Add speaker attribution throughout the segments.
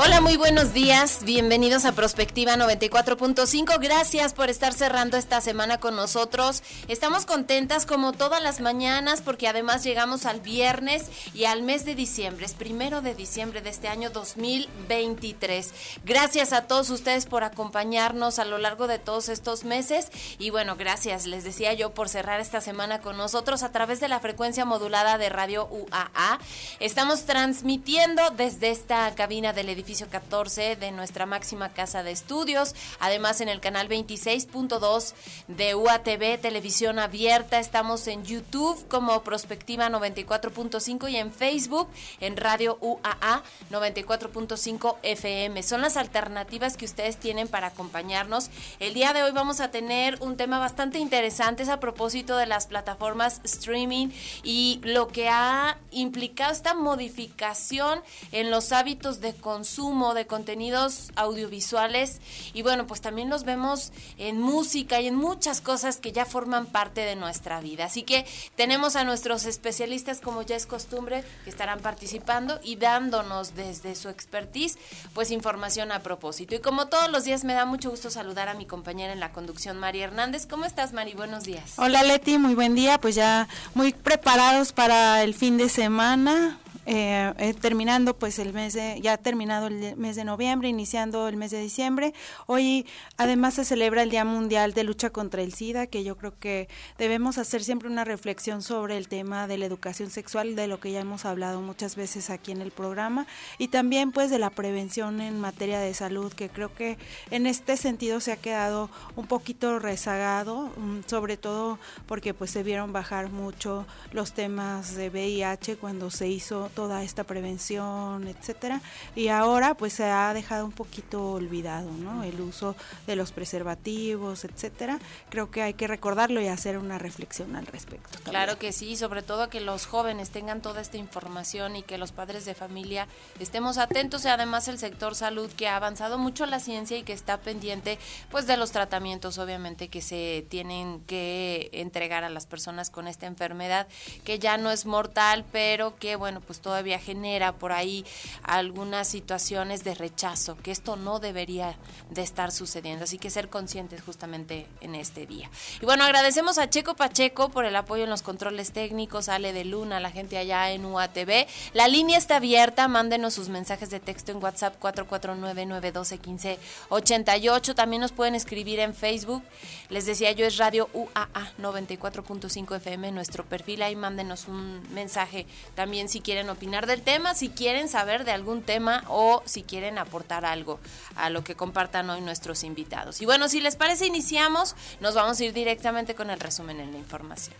Speaker 1: Hola, muy buenos días. Bienvenidos a Prospectiva 94.5. Gracias por estar cerrando esta semana con nosotros. Estamos contentas como todas las mañanas porque además llegamos al viernes y al mes de diciembre. Es primero de diciembre de este año 2023. Gracias a todos ustedes por acompañarnos a lo largo de todos estos meses. Y bueno, gracias, les decía yo, por cerrar esta semana con nosotros a través de la frecuencia modulada de Radio UAA. Estamos transmitiendo desde esta cabina del edificio 14 de nuestra máxima casa de estudios. Además, en el canal 26.2 de UATV, televisión abierta. Estamos en YouTube como Prospectiva 94.5 y en Facebook en Radio UAA 94.5 FM. Son las alternativas que ustedes tienen para acompañarnos. El día de hoy vamos a tener un tema bastante interesante es a propósito de las plataformas streaming y lo que ha implicado esta modificación en los hábitos de consumo de contenidos audiovisuales y bueno, pues también los vemos en música y en muchas cosas que ya forman parte de nuestra vida. Así que tenemos a nuestros especialistas, como ya es costumbre, que estarán participando y dándonos desde su expertise, pues información a propósito. Y como todos los días me da mucho gusto saludar a mi compañera en la conducción, María Hernández. ¿Cómo estás, Mari? Buenos días.
Speaker 2: Hola, Leti, muy buen día. Pues ya muy preparados para el fin de semana eh, eh, terminando pues el mes de, ya terminado el mes de noviembre, iniciando el mes de diciembre. Hoy además se celebra el Día Mundial de Lucha contra el SIDA, que yo creo que debemos hacer siempre una reflexión sobre el tema de la educación sexual, de lo que ya hemos hablado muchas veces aquí en el programa, y también pues de la prevención en materia de salud, que creo que en este sentido se ha quedado un poquito rezagado, mm, sobre todo porque pues se vieron bajar mucho los temas de VIH cuando se hizo toda esta prevención, etcétera, y ahora pues se ha dejado un poquito olvidado, ¿no? El uso de los preservativos, etcétera. Creo que hay que recordarlo y hacer una reflexión al respecto.
Speaker 1: Claro que sí, sobre todo que los jóvenes tengan toda esta información y que los padres de familia estemos atentos y además el sector salud que ha avanzado mucho la ciencia y que está pendiente pues de los tratamientos obviamente que se tienen que entregar a las personas con esta enfermedad que ya no es mortal, pero que bueno, pues todavía genera por ahí algunas situaciones de rechazo, que esto no debería de estar sucediendo. Así que ser conscientes justamente en este día. Y bueno, agradecemos a Checo Pacheco por el apoyo en los controles técnicos, Ale de Luna, la gente allá en UATV. La línea está abierta, mándenos sus mensajes de texto en WhatsApp 449-912-1588. También nos pueden escribir en Facebook. Les decía yo, es Radio UAA 94.5 FM, nuestro perfil. Ahí mándenos un mensaje también si quieren opinar del tema, si quieren saber de algún tema o si quieren aportar algo a lo que compartan hoy nuestros invitados. Y bueno, si les parece, iniciamos. Nos vamos a ir directamente con el resumen en la información.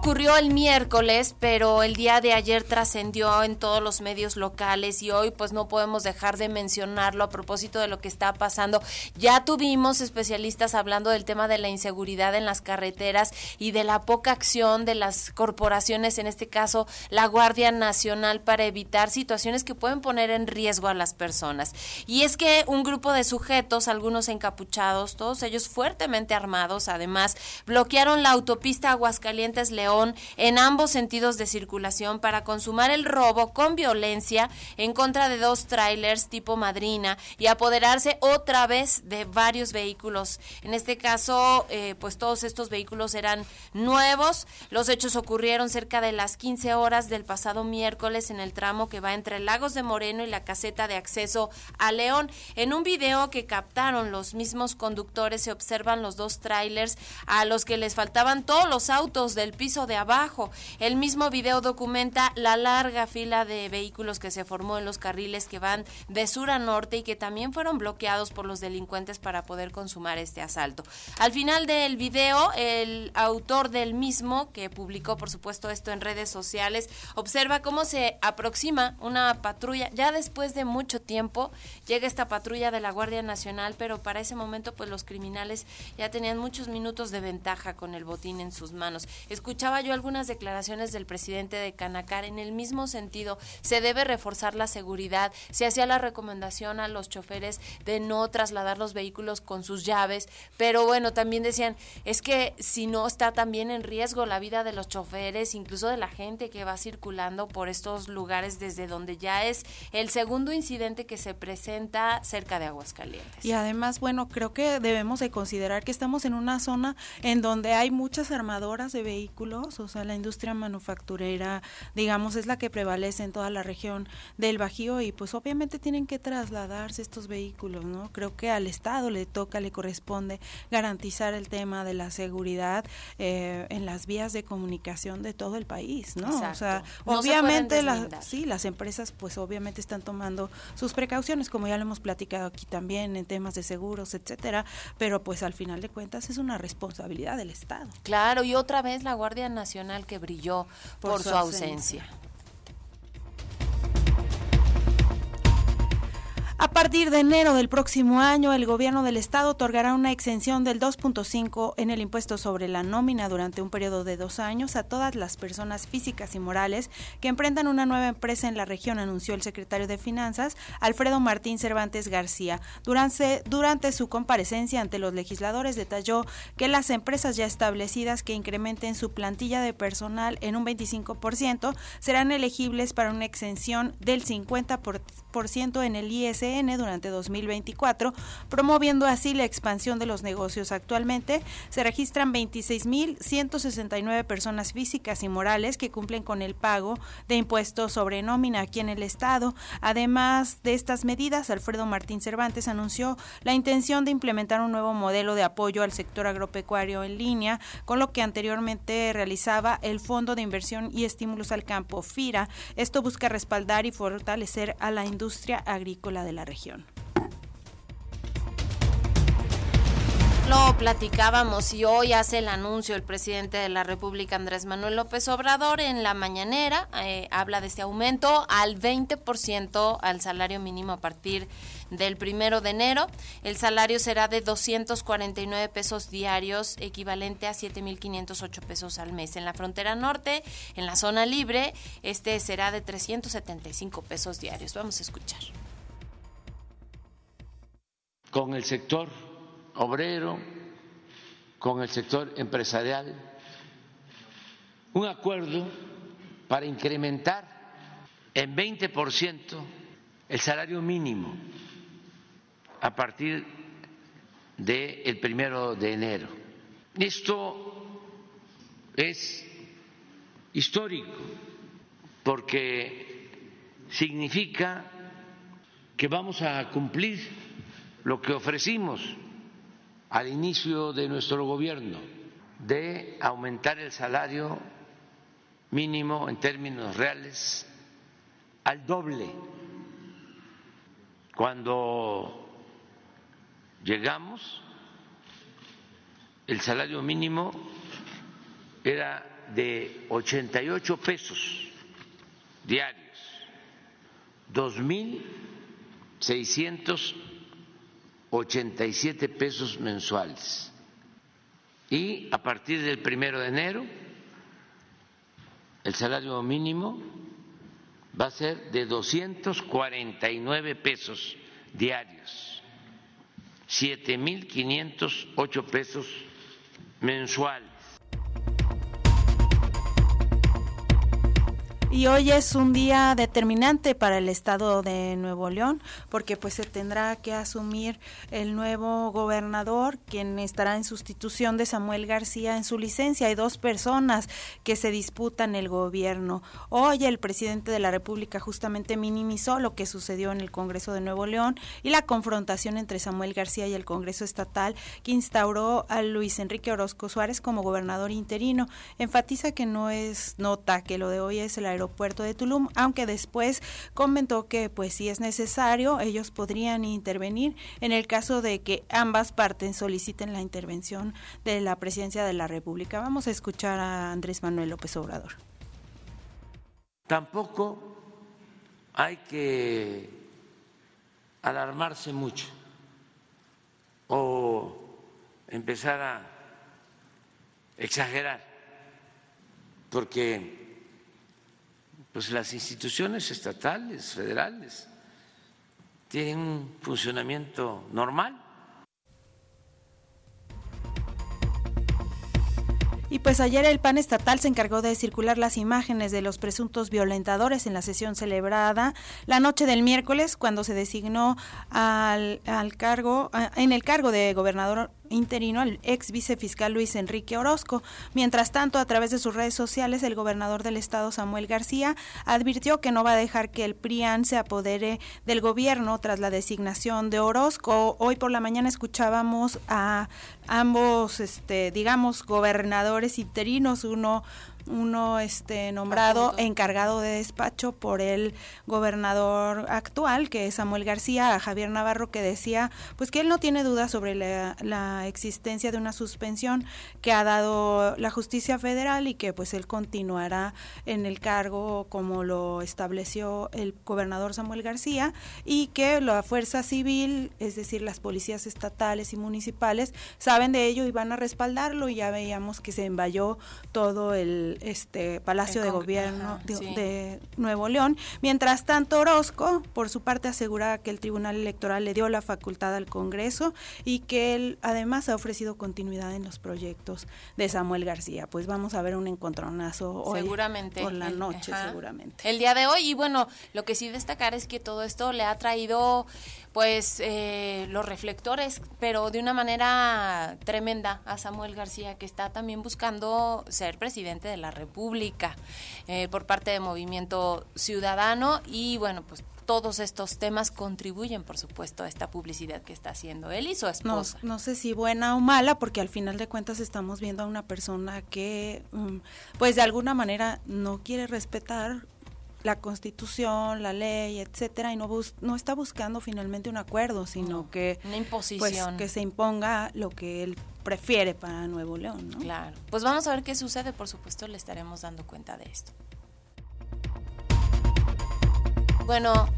Speaker 1: Ocurrió el miércoles, pero el día de ayer trascendió en todos los medios locales y hoy pues no podemos dejar de mencionarlo a propósito de lo que está pasando. Ya tuvimos especialistas hablando del tema de la inseguridad en las carreteras y de la poca acción de las corporaciones, en este caso la Guardia Nacional, para evitar situaciones que pueden poner en riesgo a las personas. Y es que un grupo de sujetos, algunos encapuchados, todos ellos fuertemente armados, además, bloquearon la autopista Aguascalientes En ambos sentidos de circulación para consumar el robo con violencia en contra de dos trailers tipo madrina y apoderarse otra vez de varios vehículos. En este caso, eh, pues todos estos vehículos eran nuevos. Los hechos ocurrieron cerca de las 15 horas del pasado miércoles en el tramo que va entre Lagos de Moreno y la caseta de acceso a León. En un video que captaron los mismos conductores se observan los dos trailers a los que les faltaban todos los autos del piso de abajo. El mismo video documenta la larga fila de vehículos que se formó en los carriles que van de sur a norte y que también fueron bloqueados por los delincuentes para poder consumar este asalto. Al final del video, el autor del mismo, que publicó por supuesto esto en redes sociales, observa cómo se aproxima una patrulla. Ya después de mucho tiempo llega esta patrulla de la Guardia Nacional, pero para ese momento pues los criminales ya tenían muchos minutos de ventaja con el botín en sus manos. Escuchaba yo algunas declaraciones del presidente de Canacar en el mismo sentido. Se debe reforzar la seguridad. Se hacía la recomendación a los choferes de no trasladar los vehículos con sus llaves, pero bueno, también decían, es que si no está también en riesgo la vida de los choferes, incluso de la gente que va circulando por estos lugares desde donde ya es el segundo incidente que se presenta cerca de Aguascalientes.
Speaker 2: Y además, bueno, creo que debemos de considerar que estamos en una zona en donde hay muchas armadoras de vehículos, o sea, la industria manufacturera, digamos, es la que prevalece en toda la región del Bajío y pues obviamente tienen que trasladarse estos vehículos, ¿no? Creo que al Estado le toca, le corresponde garantizar el tema de la seguridad eh, en las vías de comunicación de todo el país, ¿no? O sea, obviamente las, sí, las empresas pues obviamente están tomando sus precauciones, como ya lo hemos platicado aquí también en temas de seguros, etcétera, pero pues al final de cuentas es una responsabilidad del Estado.
Speaker 1: Claro, y otra vez la Guardia Nacional que brilló por, su, ausencia.
Speaker 2: A partir de enero del próximo año, el gobierno del estado otorgará una exención del 2.5 en el impuesto sobre la nómina durante un periodo de dos años a todas las personas físicas y morales que emprendan una nueva empresa en la región, anunció el secretario de Finanzas, Alfredo Martín Cervantes García. Durante, durante su comparecencia ante los legisladores detalló que las empresas ya establecidas que incrementen su plantilla de personal en un 25% serán elegibles para una exención del 50% en el ISE durante 2024, promoviendo así la expansión de los negocios. Actualmente se registran 26.169 personas físicas y morales que cumplen con el pago de impuestos sobre nómina aquí en el Estado. Además de estas medidas, Alfredo Martín Cervantes anunció la intención de implementar un nuevo modelo de apoyo al sector agropecuario en línea, con lo que anteriormente realizaba el Fondo de Inversión y Estímulos al Campo, FIRA. Esto busca respaldar y fortalecer a la industria agrícola de la región.
Speaker 1: Lo platicábamos y hoy hace el anuncio el presidente de la República, Andrés Manuel López Obrador, en la mañanera, eh, habla de este aumento al 20% al salario mínimo a partir del primero de enero. El salario será de 249 pesos diarios, equivalente a 7.508 pesos al mes. En la frontera norte, en la zona libre, este será de 375 pesos diarios. Vamos a escuchar
Speaker 3: con el sector obrero, con el sector empresarial, un acuerdo para incrementar en 20% el salario mínimo a partir del el primero de enero. Esto es histórico porque significa que vamos a cumplir lo que ofrecimos al inicio de nuestro gobierno de aumentar el salario mínimo en términos reales al doble. Cuando llegamos, el salario mínimo era de 88 pesos diarios, 2.600 87 pesos mensuales. Y a partir del primero de enero, el salario mínimo va a ser de 249 pesos diarios, 7.508 pesos mensuales.
Speaker 2: Y hoy es un día determinante para el estado de Nuevo León, porque pues se tendrá que asumir el nuevo gobernador, quien estará en sustitución de Samuel García en su licencia. Hay dos personas que se disputan el gobierno. Hoy el presidente de la República justamente minimizó lo que sucedió en el Congreso de Nuevo León y la confrontación entre Samuel García y el Congreso Estatal que instauró a Luis Enrique Orozco Suárez como gobernador interino. Enfatiza que no es nota que lo de hoy es el aeropuerto de Tulum, aunque después comentó que pues si es necesario ellos podrían intervenir en el caso de que ambas partes soliciten la intervención de la presidencia de la República. Vamos a escuchar a Andrés Manuel López Obrador.
Speaker 3: Tampoco hay que alarmarse mucho o empezar a exagerar, porque pues las instituciones estatales, federales, tienen un funcionamiento normal.
Speaker 2: Y pues ayer el PAN estatal se encargó de circular las imágenes de los presuntos violentadores en la sesión celebrada la noche del miércoles cuando se designó al, al cargo en el cargo de gobernador interino al ex vicefiscal Luis Enrique Orozco. Mientras tanto, a través de sus redes sociales, el gobernador del estado, Samuel García, advirtió que no va a dejar que el PRIAN se apodere del gobierno tras la designación de Orozco. Hoy por la mañana escuchábamos a ambos, este, digamos, gobernadores interinos, uno uno este nombrado encargado de despacho por el gobernador actual, que es Samuel García, a Javier Navarro, que decía pues que él no tiene duda sobre la, la, existencia de una suspensión que ha dado la justicia federal y que pues él continuará en el cargo como lo estableció el gobernador Samuel García y que la fuerza civil, es decir, las policías estatales y municipales, saben de ello y van a respaldarlo. Y ya veíamos que se envalló todo el este Palacio de Gobierno de, Nuevo León. Mientras tanto, Orozco, por su parte, asegura que el Tribunal Electoral le dio la facultad al Congreso y que él además ha ofrecido continuidad en los proyectos de Samuel García. Pues vamos a ver un encontronazo hoy
Speaker 1: seguramente
Speaker 2: por la noche, seguramente.
Speaker 1: El día de hoy y bueno, lo que sí destacar es que todo esto le ha traído pues eh, los reflectores, pero de una manera tremenda a Samuel García, que está también buscando ser presidente de la República eh, por parte de Movimiento Ciudadano y bueno, pues todos estos temas contribuyen, por supuesto, a esta publicidad que está haciendo él y su esposa.
Speaker 2: No, sé si buena o mala, porque al final de cuentas estamos viendo a una persona que, mm, pues de alguna manera, no quiere respetar la constitución, la ley, etcétera, y no no está buscando finalmente un acuerdo, sino que
Speaker 1: una imposición,
Speaker 2: pues, que se imponga lo que él prefiere para Nuevo León, ¿no?
Speaker 1: Claro. Pues vamos a ver qué sucede, por supuesto, le estaremos dando cuenta de esto. Bueno,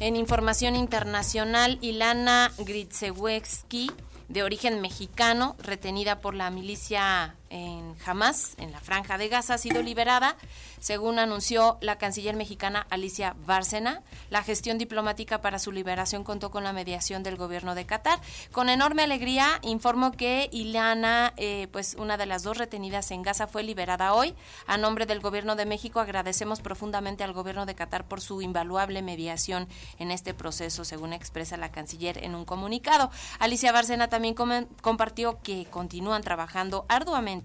Speaker 1: en información internacional, Ilana Gritsewski, de origen mexicano, retenida por la milicia en Hamas, en la franja de Gaza, ha sido liberada, según anunció la canciller mexicana Alicia Bárcena. La gestión diplomática para su liberación contó con la mediación del gobierno de Qatar. Con enorme alegría informo que Ilana, eh, pues una de las dos retenidas en Gaza, fue liberada hoy. A nombre del gobierno de México agradecemos profundamente al gobierno de Qatar por su invaluable mediación en este proceso, según expresa la canciller en un comunicado. Alicia Bárcena también compartió que continúan trabajando arduamente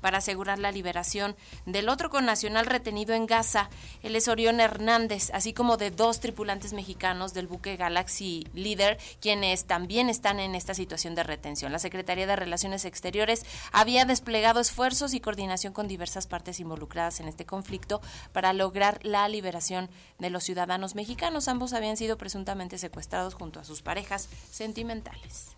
Speaker 1: para asegurar la liberación del otro connacional retenido en Gaza, el es Orión Hernández, así como de dos tripulantes mexicanos del buque Galaxy Leader, quienes también están en esta situación de retención. La Secretaría de Relaciones Exteriores había desplegado esfuerzos y coordinación con diversas partes involucradas en este conflicto para lograr la liberación de los ciudadanos mexicanos. Ambos habían sido presuntamente secuestrados junto a sus parejas sentimentales.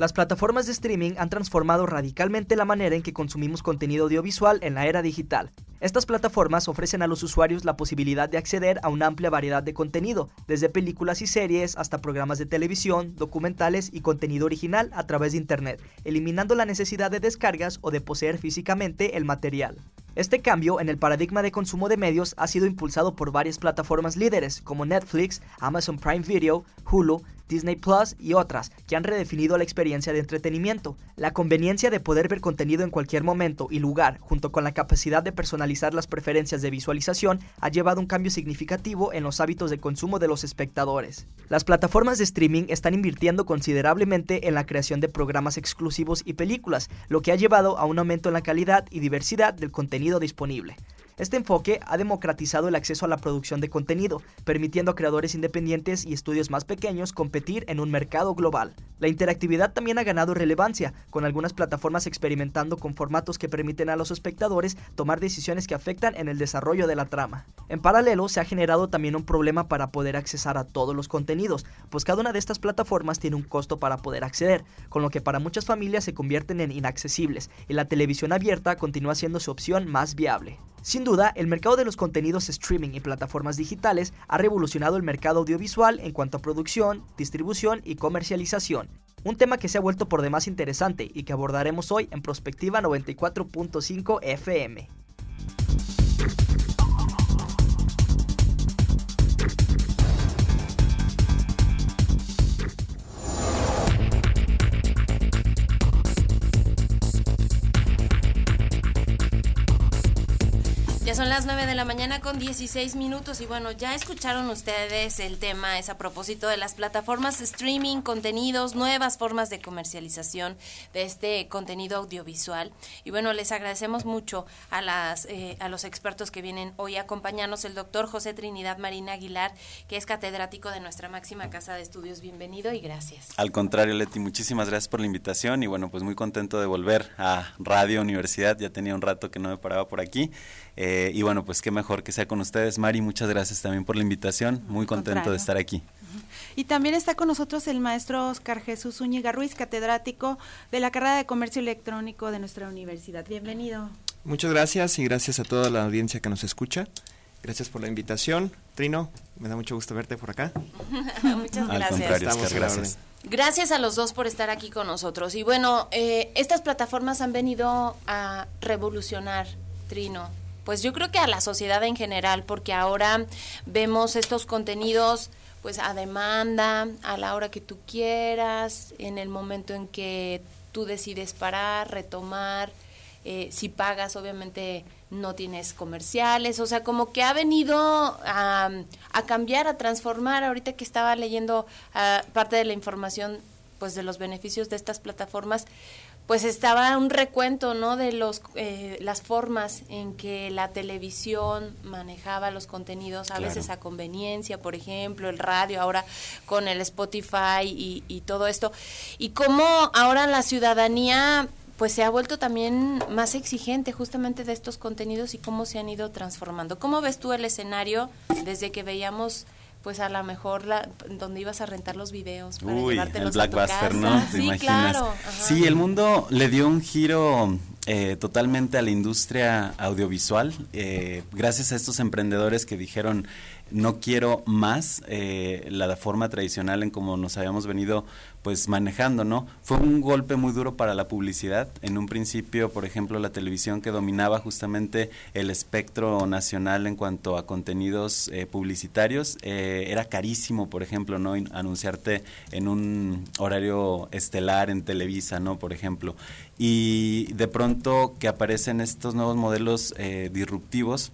Speaker 4: Las plataformas de streaming han transformado radicalmente la manera en que consumimos contenido audiovisual en la era digital. Estas plataformas ofrecen a los usuarios la posibilidad de acceder a una amplia variedad de contenido, desde películas y series hasta programas de televisión, documentales y contenido original a través de Internet, eliminando la necesidad de descargas o de poseer físicamente el material. Este cambio en el paradigma de consumo de medios ha sido impulsado por varias plataformas líderes como Netflix, Amazon Prime Video, Hulu, Disney Plus y otras, que han redefinido la experiencia de entretenimiento. La conveniencia de poder ver contenido en cualquier momento y lugar, junto con la capacidad de personalizar las preferencias de visualización, ha llevado un cambio significativo en los hábitos de consumo de los espectadores. Las plataformas de streaming están invirtiendo considerablemente en la creación de programas exclusivos y películas, lo que ha llevado a un aumento en la calidad y diversidad del contenido disponible. Este enfoque ha democratizado el acceso a la producción de contenido, permitiendo a creadores independientes y estudios más pequeños competir en un mercado global. La interactividad también ha ganado relevancia, con algunas plataformas experimentando con formatos que permiten a los espectadores tomar decisiones que afectan en el desarrollo de la trama. En paralelo, se ha generado también un problema para poder accesar a todos los contenidos, pues cada una de estas plataformas tiene un costo para poder acceder, con lo que para muchas familias se convierten en inaccesibles, y la televisión abierta continúa siendo su opción más viable. Sin duda, el mercado de los contenidos streaming y plataformas digitales ha revolucionado el mercado audiovisual en cuanto a producción, distribución y comercialización. Un tema que se ha vuelto por demás interesante y que abordaremos hoy en Prospectiva 94.5 FM.
Speaker 1: Ya son las 9 de la mañana con 16 minutos y bueno, ya escucharon ustedes el tema, es a propósito de las plataformas streaming, contenidos, nuevas formas de comercialización de este contenido audiovisual. Y bueno, les agradecemos mucho a, las, eh, a los expertos que vienen hoy a acompañarnos, el doctor José Trinidad Marina Aguilar, que es catedrático de nuestra máxima casa de estudios. Bienvenido y gracias.
Speaker 5: Al contrario, Leti, muchísimas gracias por la invitación y bueno, pues muy contento de volver a Radio Universidad, ya tenía un rato que no me paraba por aquí. Eh, y bueno, pues qué mejor que sea con ustedes. Mari, muchas gracias también por la invitación. Muy contento de estar aquí.
Speaker 2: Y también está con nosotros el maestro Oscar Jesús Zúñiga Ruiz, catedrático de la carrera de Comercio Electrónico de nuestra universidad. Bienvenido.
Speaker 6: Muchas gracias y gracias a toda la audiencia que nos escucha. Gracias por la invitación. Trino, me da mucho gusto verte por acá.
Speaker 1: Muchas gracias. Al
Speaker 5: contrario, Oscar, gracias.
Speaker 1: Gracias a los dos por estar aquí con nosotros. Y bueno, eh, estas plataformas han venido a revolucionar, Trino, pues yo creo que a la sociedad en general, porque ahora vemos estos contenidos pues a demanda, a la hora que tú quieras, en el momento en que tú decides parar, retomar, eh, si pagas obviamente no tienes comerciales, o sea, como que ha venido a, cambiar, a transformar, ahorita que estaba leyendo ah, parte de la información pues de los beneficios de estas plataformas, pues estaba un recuento, ¿no? De los, eh, las formas en que la televisión manejaba los contenidos, a veces a conveniencia, por ejemplo, el radio, ahora con el Spotify y, y todo esto. Y cómo ahora la ciudadanía pues se ha vuelto también más exigente justamente de estos contenidos y cómo se han ido transformando. ¿Cómo ves tú el escenario desde que veíamos pues a lo mejor la, donde ibas a rentar los videos para
Speaker 5: Uy,
Speaker 1: el
Speaker 5: Blackbuster, ¿no? ¿Te
Speaker 1: sí,
Speaker 5: imaginas?
Speaker 1: Claro.
Speaker 5: Sí, el mundo le dio un giro eh, totalmente a la industria audiovisual, eh, gracias a estos emprendedores que dijeron, no quiero más eh, la forma tradicional en como nos habíamos venido pues manejando, ¿no? Fue un golpe muy duro para la publicidad. En un principio, por ejemplo, la televisión que dominaba justamente el espectro nacional en cuanto a contenidos eh, publicitarios, eh, era carísimo, por ejemplo, ¿no? Anunciarte en un horario estelar en Televisa, ¿no? Por ejemplo. Y de pronto que aparecen estos nuevos modelos eh, disruptivos,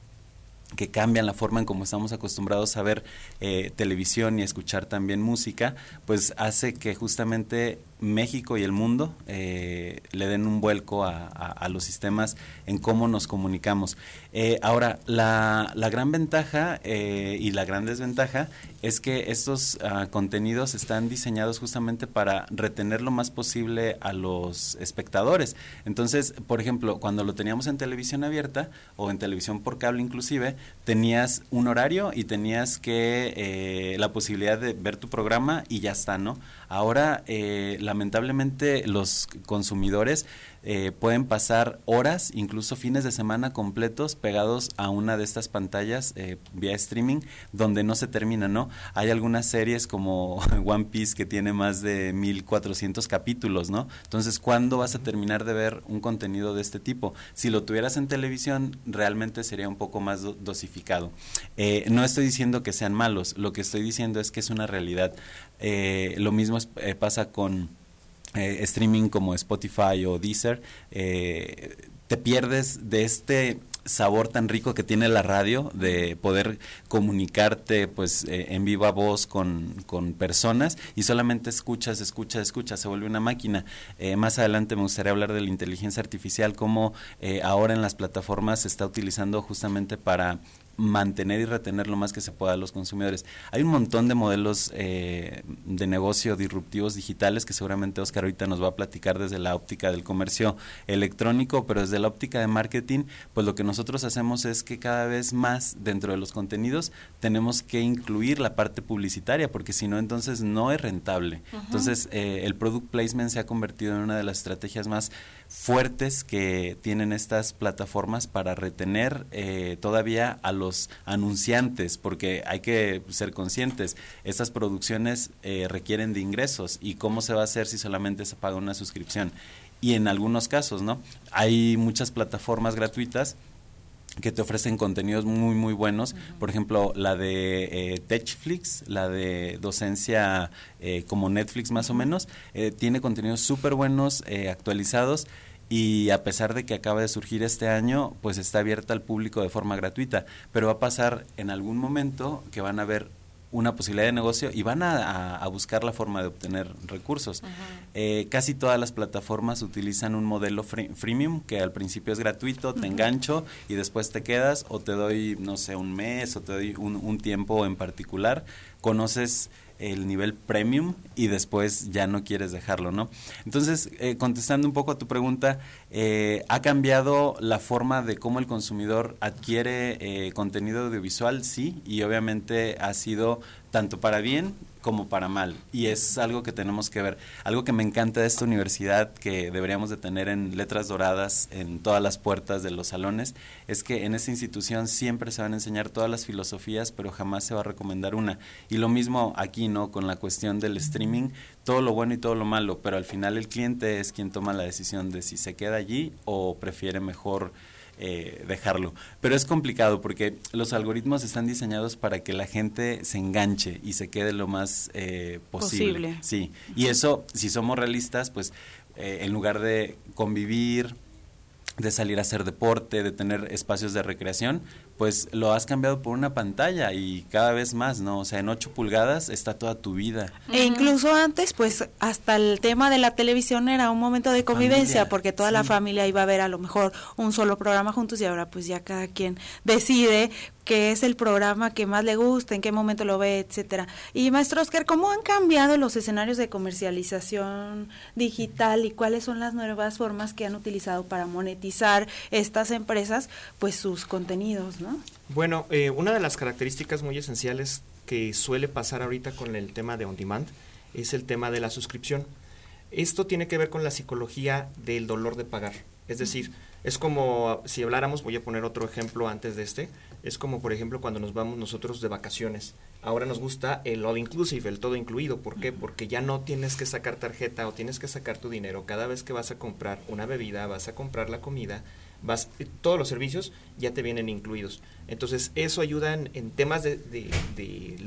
Speaker 5: que cambian la forma en cómo estamos acostumbrados a ver eh, televisión y escuchar también música, pues hace que justamente México y el mundo eh, le den un vuelco a, los sistemas en cómo nos comunicamos. Eh, ahora, la, gran ventaja y la gran desventaja es que estos ah, contenidos están diseñados justamente para retener lo más posible a los espectadores. Entonces, por ejemplo, cuando lo teníamos en televisión abierta o en televisión por cable inclusive, tenías un horario y tenías que eh, la posibilidad de ver tu programa y ya está, ¿no? Ahora eh, lamentablemente los consumidores eh, pueden pasar horas, incluso fines de semana completos pegados a una de estas pantallas eh, vía streaming donde no se termina, ¿no? Hay algunas series como One Piece que tiene más de 1400 capítulos, ¿no? Entonces, ¿cuándo vas a terminar de ver un contenido de este tipo? Si lo tuvieras en televisión, realmente sería un poco más dosificado. Eh, no estoy diciendo que sean malos, lo que estoy diciendo es que es una realidad. Lo mismo pasa con eh, streaming como Spotify o Deezer, eh, te pierdes de este sabor tan rico que tiene la radio de poder comunicarte pues eh, en viva voz con, con, personas y solamente escuchas, escuchas, escuchas, se vuelve una máquina. más adelante me gustaría hablar de la inteligencia artificial, cómo ahora en las plataformas se está utilizando justamente para mantener y retener lo más que se pueda a los consumidores. Hay un montón de modelos eh, de negocio disruptivos digitales que seguramente Oscar ahorita nos va a platicar desde la óptica del comercio electrónico, pero desde la óptica de marketing, pues lo que nosotros hacemos es que cada vez más dentro de los contenidos tenemos que incluir la parte publicitaria, porque si no, entonces no es rentable. Entonces, eh, el product placement se ha convertido en una de las estrategias más fuertes que tienen estas plataformas para retener eh, todavía a los anunciantes, porque hay que ser conscientes, estas producciones eh, requieren de ingresos y cómo se va a hacer si solamente se paga una suscripción. Y en algunos casos, ¿no? Hay muchas plataformas gratuitas que te ofrecen contenidos muy muy buenos por ejemplo la de eh, Techflix la de docencia eh, como Netflix más o menos eh, tiene contenidos súper buenos eh, actualizados y a pesar de que acaba de surgir este año, pues está abierta al público de forma gratuita, pero va a pasar en algún momento que van a ver una posibilidad de negocio y van a, buscar la forma de obtener recursos. Eh, casi todas las plataformas utilizan un modelo freemium que al principio es gratuito, te engancho y después te quedas o te doy, no sé, un mes o te doy un, un tiempo en particular. Conoces el nivel premium y después ya no quieres dejarlo, ¿no? Entonces, eh, contestando un poco a tu pregunta, eh, ha cambiado la forma de cómo el consumidor adquiere eh, contenido audiovisual, sí, y obviamente ha sido tanto para bien como para mal. Y es algo que tenemos que ver. Algo que me encanta de esta universidad, que deberíamos de tener en letras doradas en todas las puertas de los salones, es que en esta institución siempre se van a enseñar todas las filosofías, pero jamás se va a recomendar una. Y lo mismo aquí, ¿no? Con la cuestión del streaming, todo lo bueno y todo lo malo, pero al final el cliente es quien toma la decisión de si se queda allí o prefiere mejor eh, dejarlo. Pero es complicado porque los algoritmos están diseñados para que la gente se enganche y se quede lo más eh, posible. Sí, y eso, si somos realistas, pues eh, en lugar de convivir, de salir a hacer deporte, de tener espacios de recreación, pues lo has cambiado por una pantalla y cada vez más, ¿no? O sea, en 8 pulgadas está toda tu vida.
Speaker 2: E incluso antes, pues hasta el tema de la televisión era un momento de convivencia, porque toda la familia iba a ver a lo mejor un solo programa juntos y ahora pues ya cada quien decide qué es el programa que más le gusta, en qué momento lo ve, etcétera. Y maestro Oscar, ¿cómo han cambiado los escenarios de comercialización digital y cuáles son las nuevas formas que han utilizado para monetizar estas empresas pues sus contenidos, ¿no?
Speaker 6: Bueno, eh, una de las características muy esenciales que suele pasar ahorita con el tema de on demand es el tema de la suscripción. Esto tiene que ver con la psicología del dolor de pagar. Es decir, es como si habláramos, voy a poner otro ejemplo antes de este, es como por ejemplo cuando nos vamos nosotros de vacaciones. Ahora nos gusta el all inclusive, el todo incluido. ¿Por qué? Porque ya no tienes que sacar tarjeta o tienes que sacar tu dinero. Cada vez que vas a comprar una bebida, vas a comprar la comida, vas, todos los servicios ya te vienen incluidos. Entonces eso ayuda en, temas de,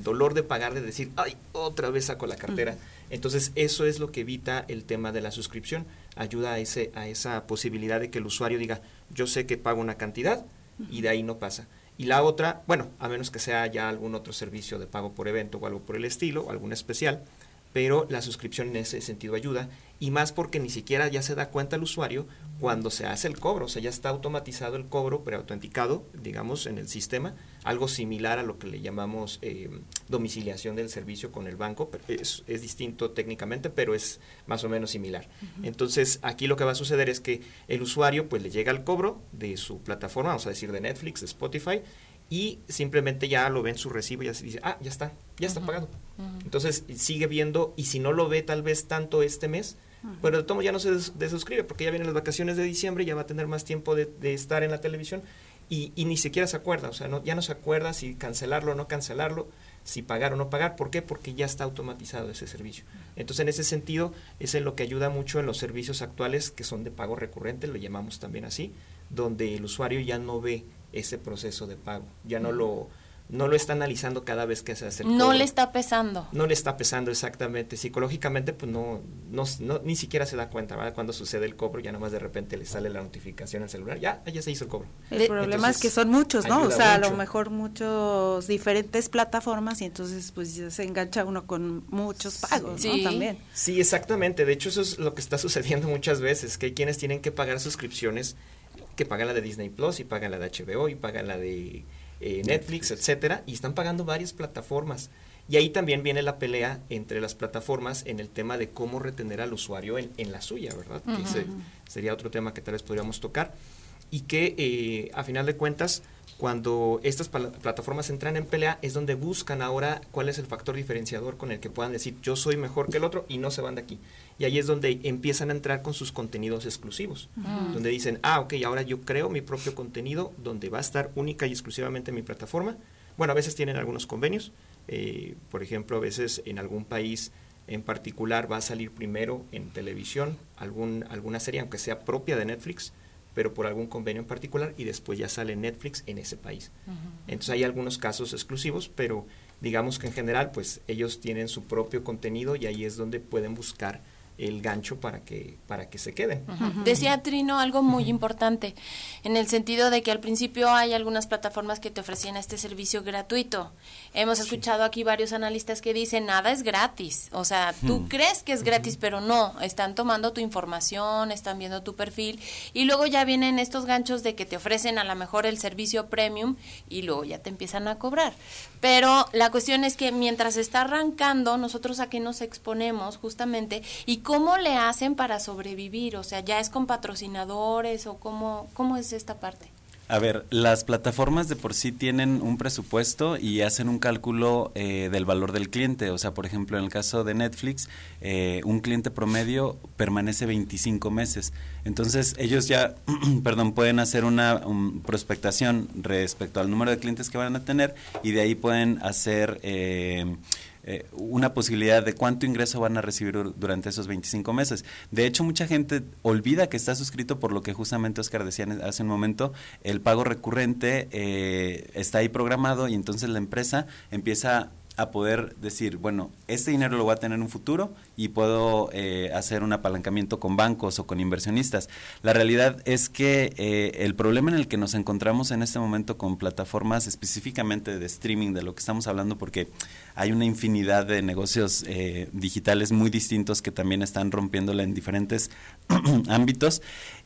Speaker 6: dolor de pagar, de decir, ay, otra vez saco la cartera. Entonces eso es lo que evita el tema de la suscripción. Ayuda a, ese, a esa posibilidad de que el usuario diga, yo sé que pago una cantidad y de ahí no pasa. Y la otra, bueno, a menos que sea ya algún otro servicio de pago por evento o algo por el estilo, algún especial, pero la suscripción en ese sentido ayuda y más porque ni siquiera ya se da cuenta el usuario cuando se hace el cobro, o sea, ya está automatizado el cobro, preautenticado, digamos, en el sistema, algo similar a lo que le llamamos eh, domiciliación del servicio con el banco, es, es, distinto técnicamente, pero es más o menos similar. Entonces, aquí lo que va a suceder es que el usuario pues le llega el cobro de su plataforma, vamos a decir de Netflix, de Spotify, y simplemente ya lo ve en su recibo y ya se dice, ah, ya está, ya está pagado. Entonces sigue viendo y si no lo ve tal vez tanto este mes, pero de tomo ya no se desuscribe porque ya vienen las vacaciones de diciembre, ya va a tener más tiempo de, estar en la televisión y, ni siquiera se acuerda, o sea, no, ya no se acuerda si cancelarlo o no cancelarlo, si pagar o no pagar. ¿Por qué? Porque ya está automatizado ese servicio. Entonces, en ese sentido, es en lo que ayuda mucho en los servicios actuales que son de pago recurrente, lo llamamos también así, donde el usuario ya no ve ese proceso de pago, ya no lo no lo está analizando cada vez que se hace el
Speaker 1: No le está pesando.
Speaker 6: No le está pesando exactamente. Psicológicamente, pues no, no, ni siquiera se da cuenta, ¿verdad? Cuando sucede el cobro, ya nomás de repente le sale la notificación al celular, ya, ya se hizo el cobro.
Speaker 2: El problema es que son muchos, ¿no? O sea, a lo mejor muchos diferentes plataformas y entonces pues ya se engancha uno con muchos pagos, ¿no? También.
Speaker 6: Sí, exactamente. De hecho, eso es lo que está sucediendo muchas veces, que hay quienes tienen que pagar suscripciones que pagan la de Disney Plus y pagan la de HBO y pagan la de eh, Netflix, etcétera, y están pagando varias plataformas. Y ahí también viene la pelea entre las plataformas en el tema de cómo retener al usuario en, en la suya, ¿verdad? Que ese sería otro tema que tal vez podríamos tocar. Y que eh, a final de cuentas, cuando estas plataformas entran en pelea es donde buscan ahora cuál es el factor diferenciador con el que puedan decir yo soy mejor que el otro y no se van de aquí. Y ahí es donde empiezan a entrar con sus contenidos exclusivos, donde dicen, ah, ok, ahora yo creo mi propio contenido donde va a estar única y exclusivamente en mi plataforma. Bueno, a veces tienen algunos convenios, eh, por ejemplo, a veces en algún país en particular va a salir primero en televisión algún, alguna serie, aunque sea propia de Netflix, pero por algún convenio en particular y después ya sale Netflix en ese país. Entonces hay algunos casos exclusivos, pero digamos que en general pues ellos tienen su propio contenido y ahí es donde pueden buscar el gancho para que para que se queden.
Speaker 1: Decía Trino algo muy importante en el sentido de que al principio hay algunas plataformas que te ofrecían este servicio gratuito. Hemos escuchado aquí varios analistas que dicen nada es gratis, o sea, tú crees que es gratis, pero no, están tomando tu información, están viendo tu perfil y luego ya vienen estos ganchos de que te ofrecen a lo mejor el servicio premium y luego ya te empiezan a cobrar. Pero la cuestión es que mientras está arrancando, nosotros a qué nos exponemos justamente y ¿cómo le hacen para sobrevivir? O sea, ¿ya es con patrocinadores o cómo, cómo es esta parte?
Speaker 5: A ver, las plataformas de por sí tienen un presupuesto y hacen un cálculo eh, del valor del cliente. O sea, por ejemplo, en el caso de Netflix, eh, un cliente promedio permanece 25 meses. Entonces, ellos ya, perdón, pueden hacer una prospectación respecto al número de clientes que van a tener y de ahí pueden hacer... Eh, eh, una posibilidad de cuánto ingreso van a recibir durante esos 25 meses. De hecho, mucha gente olvida que está suscrito por lo que justamente Oscar decía hace un momento, el pago recurrente eh, está ahí programado y entonces la empresa empieza a poder decir, bueno, este dinero lo voy a tener en un futuro y puedo eh, hacer un apalancamiento con bancos o con inversionistas. La realidad es que eh, el problema en el que nos encontramos en este momento con plataformas específicamente de streaming, de lo que estamos hablando, porque hay una infinidad de negocios eh, digitales muy distintos que también están rompiéndola en diferentes ámbitos,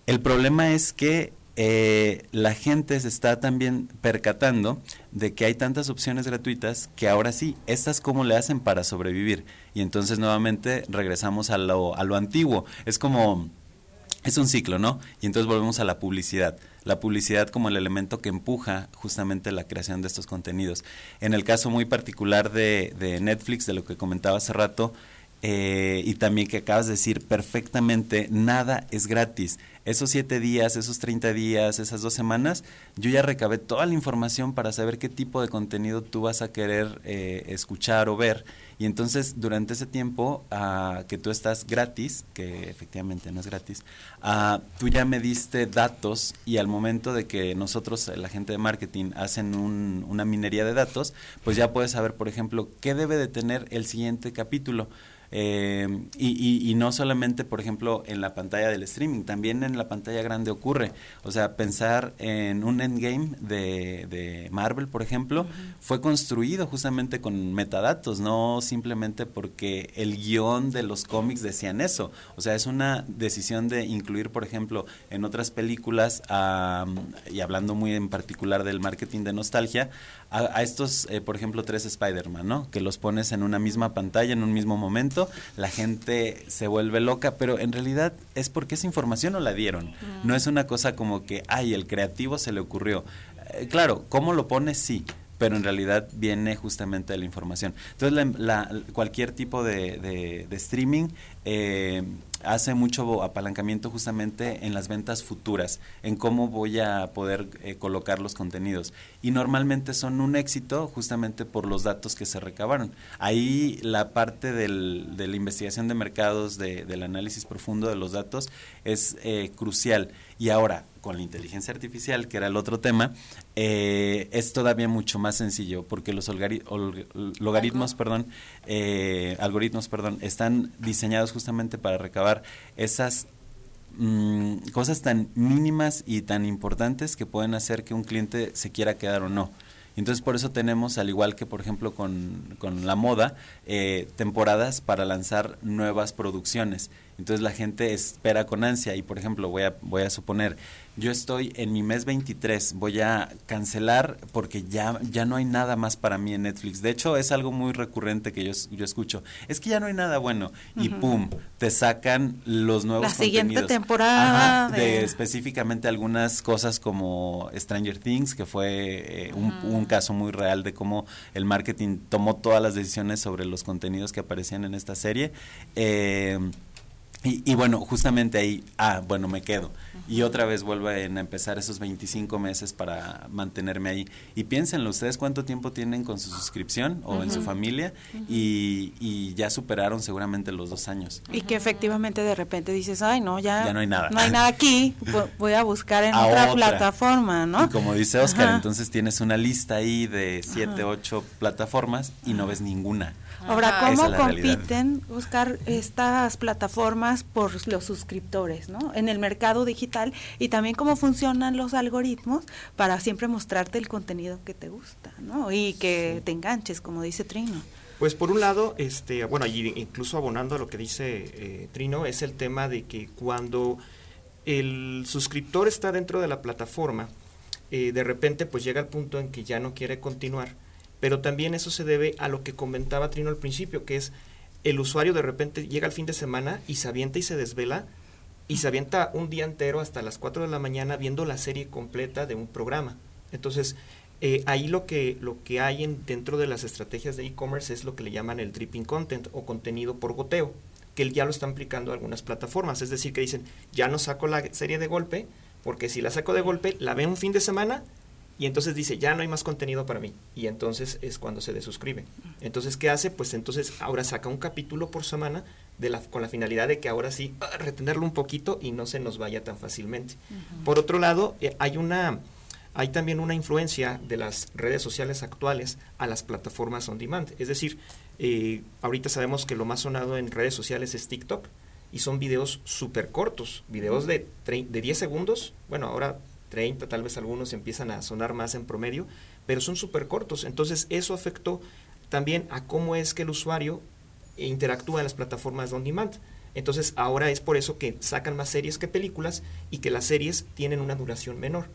Speaker 5: el problema es que eh, la gente se está también percatando de que hay tantas opciones gratuitas que ahora sí, estas cómo le hacen para sobrevivir. Y entonces nuevamente regresamos a lo, a lo antiguo. Es como, es un ciclo, ¿no? Y entonces volvemos a la publicidad. La publicidad como el elemento que empuja justamente la creación de estos contenidos. En el caso muy particular de, Netflix, de lo que comentaba hace rato, eh, y también que acabas de decir perfectamente, nada es gratis. Esos siete días, esos 30 días, esas dos semanas, yo ya recabé toda la información para saber qué tipo de contenido tú vas a querer eh, escuchar o ver. Y entonces, durante ese tiempo uh, que tú estás gratis, que efectivamente no es gratis, uh, tú ya me diste datos y al momento de que nosotros, la gente de marketing, hacen un, una minería de datos, pues ya puedes saber, por ejemplo, qué debe de tener el siguiente capítulo. Eh, y, y, no solamente, por ejemplo, en la pantalla del streaming, también en la pantalla grande ocurre. O sea, pensar en un endgame de, de Marvel, por ejemplo, fue construido justamente con metadatos, no simplemente porque el guion de los cómics decían eso. O sea, es una decisión de incluir, por ejemplo, en otras películas, y hablando muy en particular del marketing de nostalgia, a, estos, eh, por ejemplo, tres Spider-Man, ¿no? Que los pones en una misma pantalla, en un mismo momento, la gente se vuelve loca, pero en realidad es porque esa información no la dieron. No es una cosa como que, ay, el creativo se le ocurrió. eh, claro, ¿cómo lo pones? Sí, pero en realidad viene justamente de la información. Entonces, la, cualquier tipo de, de, de streaming eh, hace mucho apalancamiento justamente en las ventas futuras, en cómo voy a poder eh, colocar los contenidos. Y normalmente son un éxito justamente por los datos que se recabaron. Ahí la parte del, de la investigación de mercados, de, del análisis profundo de los datos, es eh, crucial. Y ahora, con la inteligencia artificial, que era el otro tema, eh, es todavía mucho más sencillo porque los logaritmos, perdón, algoritmos, perdón, están diseñados justamente para recabar esas mm, cosas tan mínimas y tan importantes que pueden hacer que un cliente se quiera quedar o no. Entonces por eso tenemos, al igual que por ejemplo con, con la moda, eh, temporadas para lanzar nuevas producciones. Entonces la gente espera con ansia y por ejemplo voy a, voy a suponer, yo estoy en mi mes 23, voy a cancelar porque ya, ya no hay nada más para mí en Netflix. De hecho es algo muy recurrente que yo, yo escucho, es que ya no hay nada bueno y pum, te sacan los nuevos
Speaker 2: La siguiente temporada.
Speaker 5: de... específicamente algunas cosas como Stranger Things, que fue eh, un, un caso muy real de cómo el marketing tomó todas las decisiones sobre los contenidos que aparecían en esta serie. Eh, y, bueno, justamente ahí, ah, bueno, me quedo. Y otra vez vuelvo a empezar esos 25 meses para mantenerme ahí. Y piénsenlo, ustedes cuánto tiempo tienen con su suscripción o en su familia y, y, ya superaron seguramente los dos años.
Speaker 2: Y que efectivamente de repente dices, ay, no, ya,
Speaker 5: ya no hay nada.
Speaker 2: No hay nada aquí, voy a buscar en otra, plataforma, ¿no?
Speaker 5: Y como dice Oscar, entonces tienes una lista ahí de 7, 8 plataformas y no ves ninguna.
Speaker 2: Ahora, ¿cómo compiten buscar estas plataformas por los suscriptores, ¿no? En el mercado digital y también cómo funcionan los algoritmos para siempre mostrarte el contenido que te gusta, ¿no? Y que te enganches, como dice Trino.
Speaker 6: Pues por un lado, este, bueno, incluso abonando a lo que dice eh, Trino, es el tema de que cuando el suscriptor está dentro de la plataforma, eh, de repente pues llega al punto en que ya no quiere continuar pero también eso se debe a lo que comentaba Trino al principio, que es el usuario de repente llega al fin de semana y se avienta y se desvela y se avienta un día entero hasta las 4 de la mañana viendo la serie completa de un programa. Entonces, eh, ahí lo que, lo que hay en, dentro de las estrategias de e-commerce es lo que le llaman el dripping content o contenido por goteo, que ya lo están aplicando algunas plataformas. Es decir, que dicen, ya no saco la serie de golpe, porque si la saco de golpe, la veo un fin de semana y entonces dice, ya no hay más contenido para mí. Y entonces es cuando se desuscribe. Entonces, ¿qué hace? Pues entonces ahora saca un capítulo por semana de la, con la finalidad de que ahora sí, ah, retenerlo un poquito y no se nos vaya tan fácilmente. Por otro lado, eh, hay una... Hay también una influencia de las redes sociales actuales a las plataformas on demand. Es decir, eh, ahorita sabemos que lo más sonado en redes sociales es TikTok y son videos súper cortos, videos de, de 10 segundos, bueno, ahora 30, tal vez algunos empiezan a sonar más en promedio, pero son súper cortos. Entonces eso afectó también a cómo es que el usuario interactúa en las plataformas on demand. Entonces ahora es por eso que sacan más series que películas y que las series tienen una duración menor,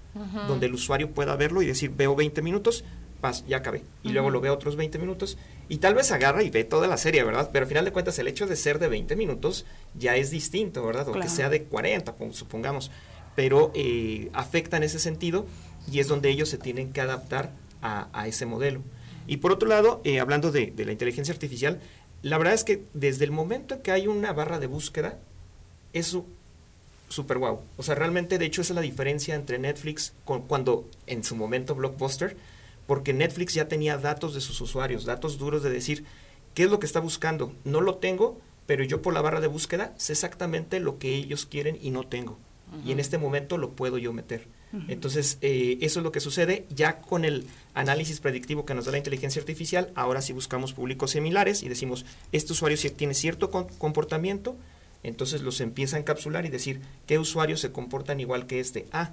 Speaker 6: donde el usuario pueda verlo y decir, veo 20 minutos, paz, ya acabé. Y luego lo veo otros 20 minutos y tal vez agarra y ve toda la serie, ¿verdad? Pero al final de cuentas el hecho de ser de 20 minutos ya es distinto, ¿verdad? O que sea de 40, supongamos pero eh, afecta en ese sentido y es donde ellos se tienen que adaptar a, ese modelo. Y por otro lado, eh, hablando de, la inteligencia artificial, la verdad es que desde el momento que hay una barra de búsqueda, es súper guau. O sea, realmente, de hecho, esa es la diferencia entre Netflix con, cuando en su momento Blockbuster, porque Netflix ya tenía datos de sus usuarios, datos duros de decir, ¿qué es lo que está buscando? No lo tengo, pero yo por la barra de búsqueda sé exactamente lo que ellos quieren y no tengo y en este momento lo puedo yo meter. Entonces, eh, eso es lo que sucede ya con el análisis predictivo que nos da la inteligencia artificial. Ahora si buscamos públicos similares y decimos, este usuario tiene cierto comportamiento, entonces los empieza a encapsular y decir qué usuarios se comportan igual que este. Ah,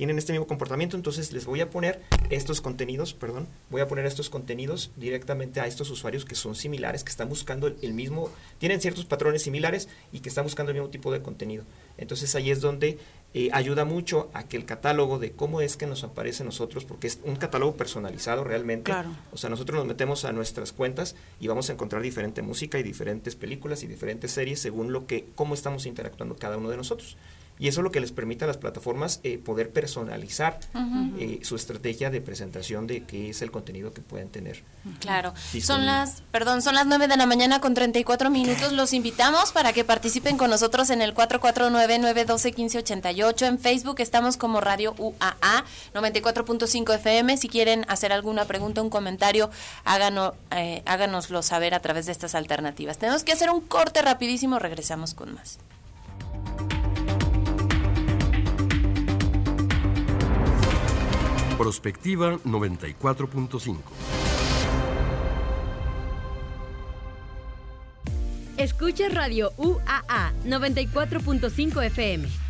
Speaker 6: tienen este mismo comportamiento, entonces les voy a poner estos contenidos, perdón, voy a poner estos contenidos directamente a estos usuarios que son similares, que están buscando el, mismo, tienen ciertos patrones similares y que están buscando el mismo tipo de contenido. Entonces ahí es donde eh, ayuda mucho a que el catálogo de cómo es que nos aparece a nosotros, porque es un catálogo personalizado realmente. O sea, nosotros nos metemos a nuestras cuentas y vamos a encontrar diferente música y diferentes películas y diferentes series según lo que, cómo estamos interactuando cada uno de nosotros. Y eso es lo que les permite a las plataformas eh, poder personalizar eh, su estrategia de presentación de qué es el contenido que pueden tener.
Speaker 1: Claro. Son las, perdón, son las 9 de la mañana con 34 minutos. Los invitamos para que participen con nosotros en el 449-912-1588. En Facebook estamos como Radio UAA 94.5 FM. Si quieren hacer alguna pregunta, un comentario, háganos, eh, háganoslo saber a través de estas alternativas. Tenemos que hacer un corte rapidísimo. Regresamos con más.
Speaker 7: Prospectiva 94.5.
Speaker 8: Escucha Radio UAA 94.5 FM.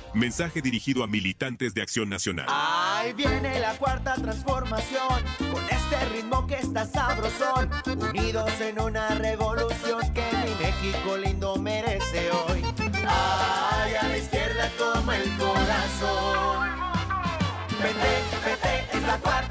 Speaker 9: Mensaje dirigido a militantes de Acción Nacional.
Speaker 10: Ahí viene la cuarta transformación, con este ritmo que está sabrosón, unidos en una revolución que mi México lindo merece hoy. Ay, a la izquierda como el corazón. Vete, vete, es la cuarta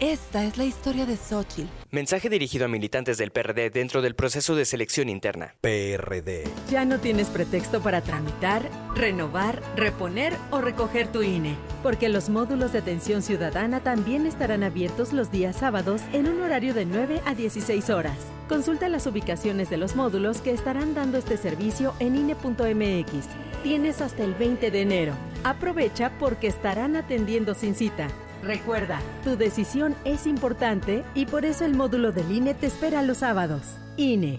Speaker 11: Esta es la historia de Xochitl.
Speaker 12: Mensaje dirigido a militantes del PRD dentro del proceso de selección interna.
Speaker 13: PRD.
Speaker 8: Ya no tienes pretexto para tramitar, renovar, reponer o recoger tu INE, porque los módulos de atención ciudadana también estarán abiertos los días sábados en un horario de 9 a 16 horas. Consulta las ubicaciones de los módulos que estarán dando este servicio en INE.mx. Tienes hasta el 20 de enero. Aprovecha porque estarán atendiendo sin cita. Recuerda, tu decisión es importante y por eso el módulo del INE te espera los sábados. INE.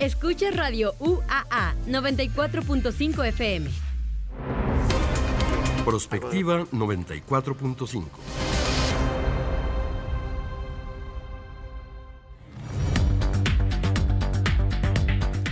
Speaker 8: Escucha Radio UAA 94.5 FM.
Speaker 7: Prospectiva 94.5.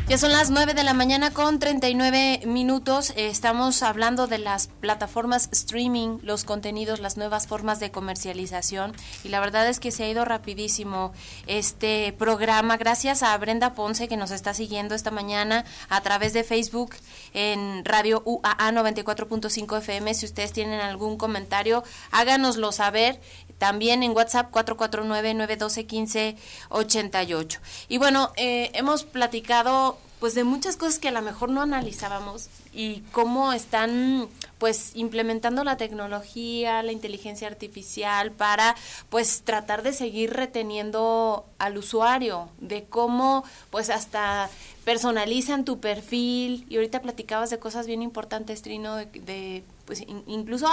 Speaker 1: Ya son las 9 de la mañana con 39 minutos. Eh, estamos hablando de las plataformas streaming, los contenidos, las nuevas formas de comercialización. Y la verdad es que se ha ido rapidísimo este programa. Gracias a Brenda Ponce que nos está siguiendo esta mañana a través de Facebook en Radio UAA 94.5 FM. Si ustedes tienen algún comentario, háganoslo saber también en WhatsApp 449-912-1588. Y bueno, eh, hemos platicado pues de muchas cosas que a lo mejor no analizábamos y cómo están pues implementando la tecnología, la inteligencia artificial para pues tratar de seguir reteniendo al usuario, de cómo pues hasta personalizan tu perfil y ahorita platicabas de cosas bien importantes, Trino, de, pues incluso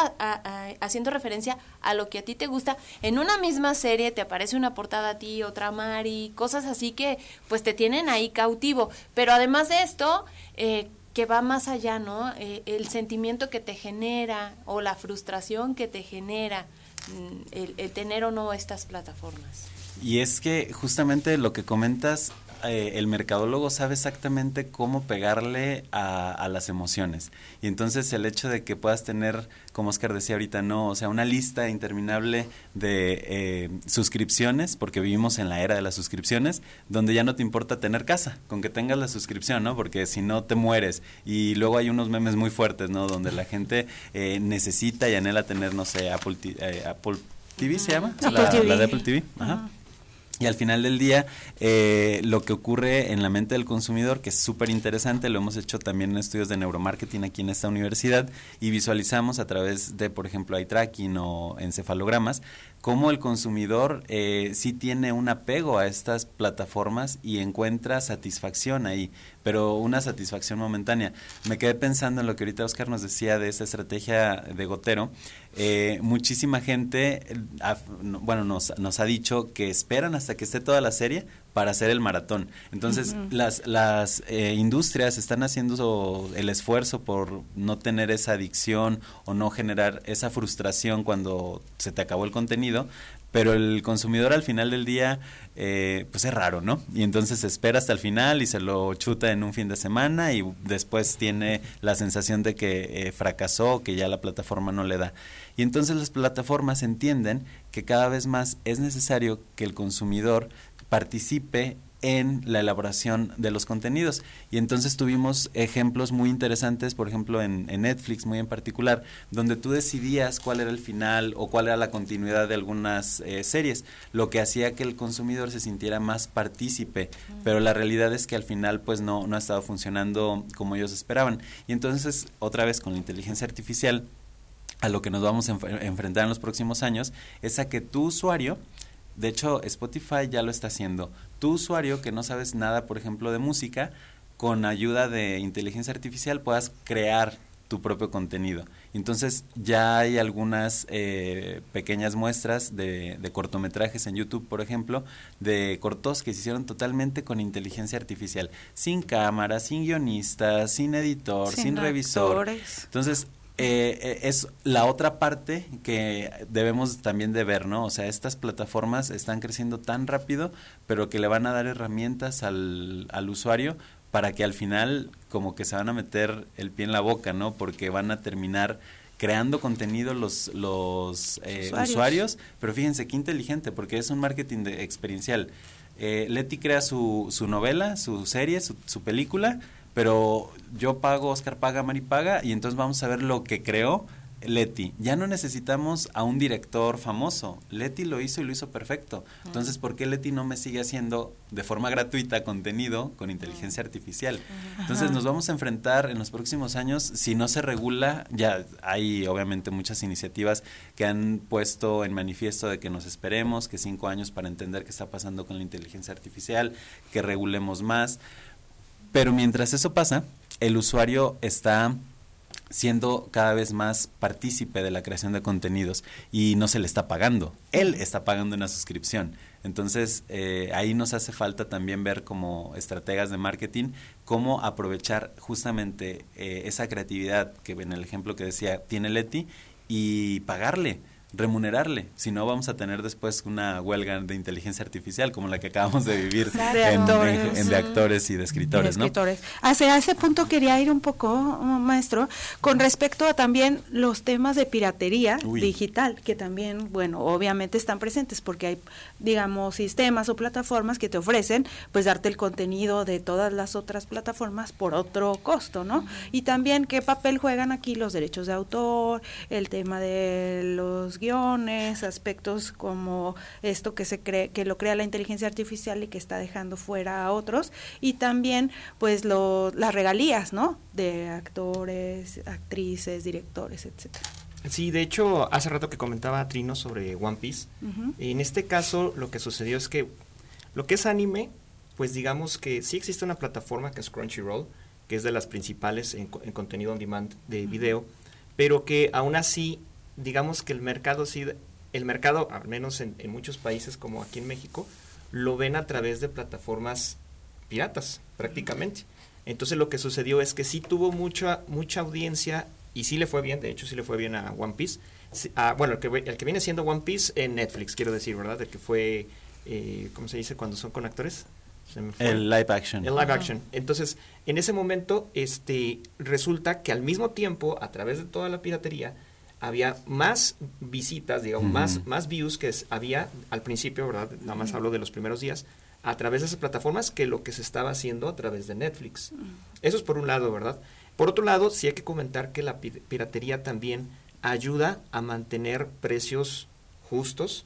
Speaker 1: haciendo referencia a lo que a ti te gusta, en una misma serie te aparece una portada a ti, otra a Mari, cosas así que pues te tienen ahí cautivo, pero además de esto, eh, que va más allá, ¿no? Eh, el sentimiento que te genera o la frustración que te genera mm, el, tener o no estas plataformas.
Speaker 5: Y es que justamente lo que comentas eh, el mercadólogo sabe exactamente cómo pegarle a, las emociones. Y entonces el hecho de que puedas tener, como Oscar decía ahorita, no, o sea, una lista interminable de eh, suscripciones, porque vivimos en la era de las suscripciones, donde ya no te importa tener casa, con que tengas la suscripción, ¿no? Porque si no te mueres. Y luego hay unos memes muy fuertes, ¿no? Donde la gente eh, necesita y anhela tener, no sé, Apple, Apple TV se llama, la, de Apple TV. Ajá. Y al final del día, eh, lo que ocurre en la mente del consumidor, que es súper interesante, lo hemos hecho también en estudios de neuromarketing aquí en esta universidad, y visualizamos a través de, por ejemplo, eye tracking o encefalogramas, cómo el consumidor eh, sí tiene un apego a estas plataformas y encuentra satisfacción ahí, pero una satisfacción momentánea. Me quedé pensando en lo que ahorita Oscar nos decía de esa estrategia de gotero. Eh, muchísima gente, eh, bueno, nos, nos ha dicho que esperan hasta que esté toda la serie para hacer el maratón. Entonces, las, las eh, industrias están haciendo el esfuerzo por no tener esa adicción o no generar esa frustración cuando se te acabó el contenido, pero el consumidor al final del día, eh, pues es raro, ¿no? Y entonces espera hasta el final y se lo chuta en un fin de semana y después tiene la sensación de que eh, fracasó, que ya la plataforma no le da. Y entonces las plataformas entienden que cada vez más es necesario que el consumidor participe en la elaboración de los contenidos. Y entonces tuvimos ejemplos muy interesantes, por ejemplo en, Netflix muy en particular, donde tú decidías cuál era el final o cuál era la continuidad de algunas eh, series, lo que hacía que el consumidor se sintiera más partícipe, pero la realidad es que al final pues no, no ha estado funcionando como ellos esperaban. Y entonces otra vez con la inteligencia artificial, a lo que nos vamos a enfrentar en los próximos años, es a que tu usuario de hecho, Spotify ya lo está haciendo. Tu usuario que no sabes nada, por ejemplo, de música, con ayuda de inteligencia artificial puedas crear tu propio contenido. Entonces ya hay algunas eh, pequeñas muestras de, cortometrajes en YouTube, por ejemplo, de cortos que se hicieron totalmente con inteligencia artificial, sin cámara, sin guionista, sin editor, sin, revisor. Entonces eh, eh, es la otra parte que debemos también de ver, ¿no? O sea, estas plataformas están creciendo tan rápido, pero que le van a dar herramientas al, al usuario para que al final como que se van a meter el pie en la boca, ¿no? Porque van a terminar creando contenido los, los eh, usuarios. pero fíjense qué inteligente, porque es un marketing de, experiencial. Leti crea su, su novela, su serie, su, su película, pero yo pago, Oscar paga, Mari paga, y entonces vamos a ver lo que creó Leti. Ya no necesitamos a un director famoso. Leti lo hizo y lo hizo perfecto. Entonces, ¿por qué Leti no me sigue haciendo de forma gratuita contenido con inteligencia artificial? Entonces, nos vamos a enfrentar en los próximos años, si no se regula, ya hay obviamente muchas iniciativas que han puesto en manifiesto de que nos esperemos, que cinco años para entender qué está pasando con la inteligencia artificial, que regulemos más pero mientras eso pasa, el usuario está siendo cada vez más partícipe de la creación de contenidos y no se le está pagando. Él está pagando una suscripción. Entonces, eh, ahí nos hace falta también ver como estrategas de marketing cómo aprovechar justamente eh, esa creatividad que en el ejemplo que decía tiene Leti y pagarle remunerarle, si no vamos a tener después una huelga de inteligencia artificial como la que acabamos de vivir
Speaker 2: De
Speaker 5: en,
Speaker 2: actores.
Speaker 5: en- de actores y de escritores, ¿no?
Speaker 2: escritores. Hacia ese punto quería ir un poco, maestro, con respecto a también los temas de piratería
Speaker 5: Uy.
Speaker 2: digital, que también, bueno, obviamente están presentes porque hay, digamos, sistemas o plataformas que te ofrecen, pues, darte el contenido de todas las otras plataformas por otro costo, ¿no? Y también qué papel juegan aquí los derechos de autor, el tema de los guiones, aspectos como esto que se cree que lo crea la inteligencia artificial y que está dejando fuera a otros y también pues lo, las regalías, ¿no? De actores, actrices, directores, etcétera.
Speaker 6: Sí, de hecho, hace rato que comentaba Trino sobre One Piece.
Speaker 2: Ujú.
Speaker 6: En este caso, lo que sucedió es que lo que es anime, pues digamos que sí existe una plataforma que es Crunchyroll, que es de las principales en contenido on demand de video, pero que aún así, digamos que el mercado sí, el mercado, al menos en, en muchos países como aquí en México, lo ven a través de plataformas piratas, prácticamente. Entonces lo que sucedió es que sí tuvo mucha, mucha audiencia y sí le fue bien, de hecho sí le fue bien a One Piece. Sí, ah, bueno, el que, el que viene siendo One Piece en Netflix, quiero decir, ¿verdad? El que fue, eh, ¿cómo se dice cuando son con actores?
Speaker 5: El live action.
Speaker 6: El live action. Entonces, en ese momento, este, resulta que al mismo tiempo, a través de toda la piratería, había más visitas, digamos, más, más views que había al principio, ¿verdad? Nada más hablo de los primeros días, a través de esas plataformas que lo que se estaba haciendo a través de Netflix. Eso es por un lado, ¿verdad? Por otro lado, sí hay que comentar que la pi- piratería también ayuda a mantener precios justos,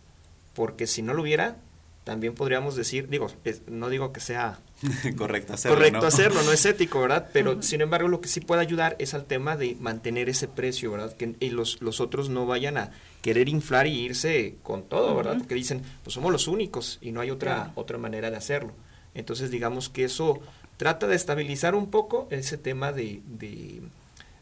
Speaker 6: porque si no lo hubiera, también podríamos decir, digo, es- no digo que sea
Speaker 5: Correcto hacerlo,
Speaker 6: correcto
Speaker 5: ¿no?
Speaker 6: hacerlo, no es ético, ¿verdad? Pero sin embargo, lo que sí puede ayudar es al tema de mantener ese precio, ¿verdad? Que y los, los otros no vayan a querer inflar y irse con todo, ¿verdad?
Speaker 2: Ujú.
Speaker 6: Porque dicen, pues somos los únicos y no hay otra,
Speaker 2: Claro.
Speaker 6: otra manera de hacerlo. Entonces, digamos que eso trata de estabilizar un poco ese tema de, de,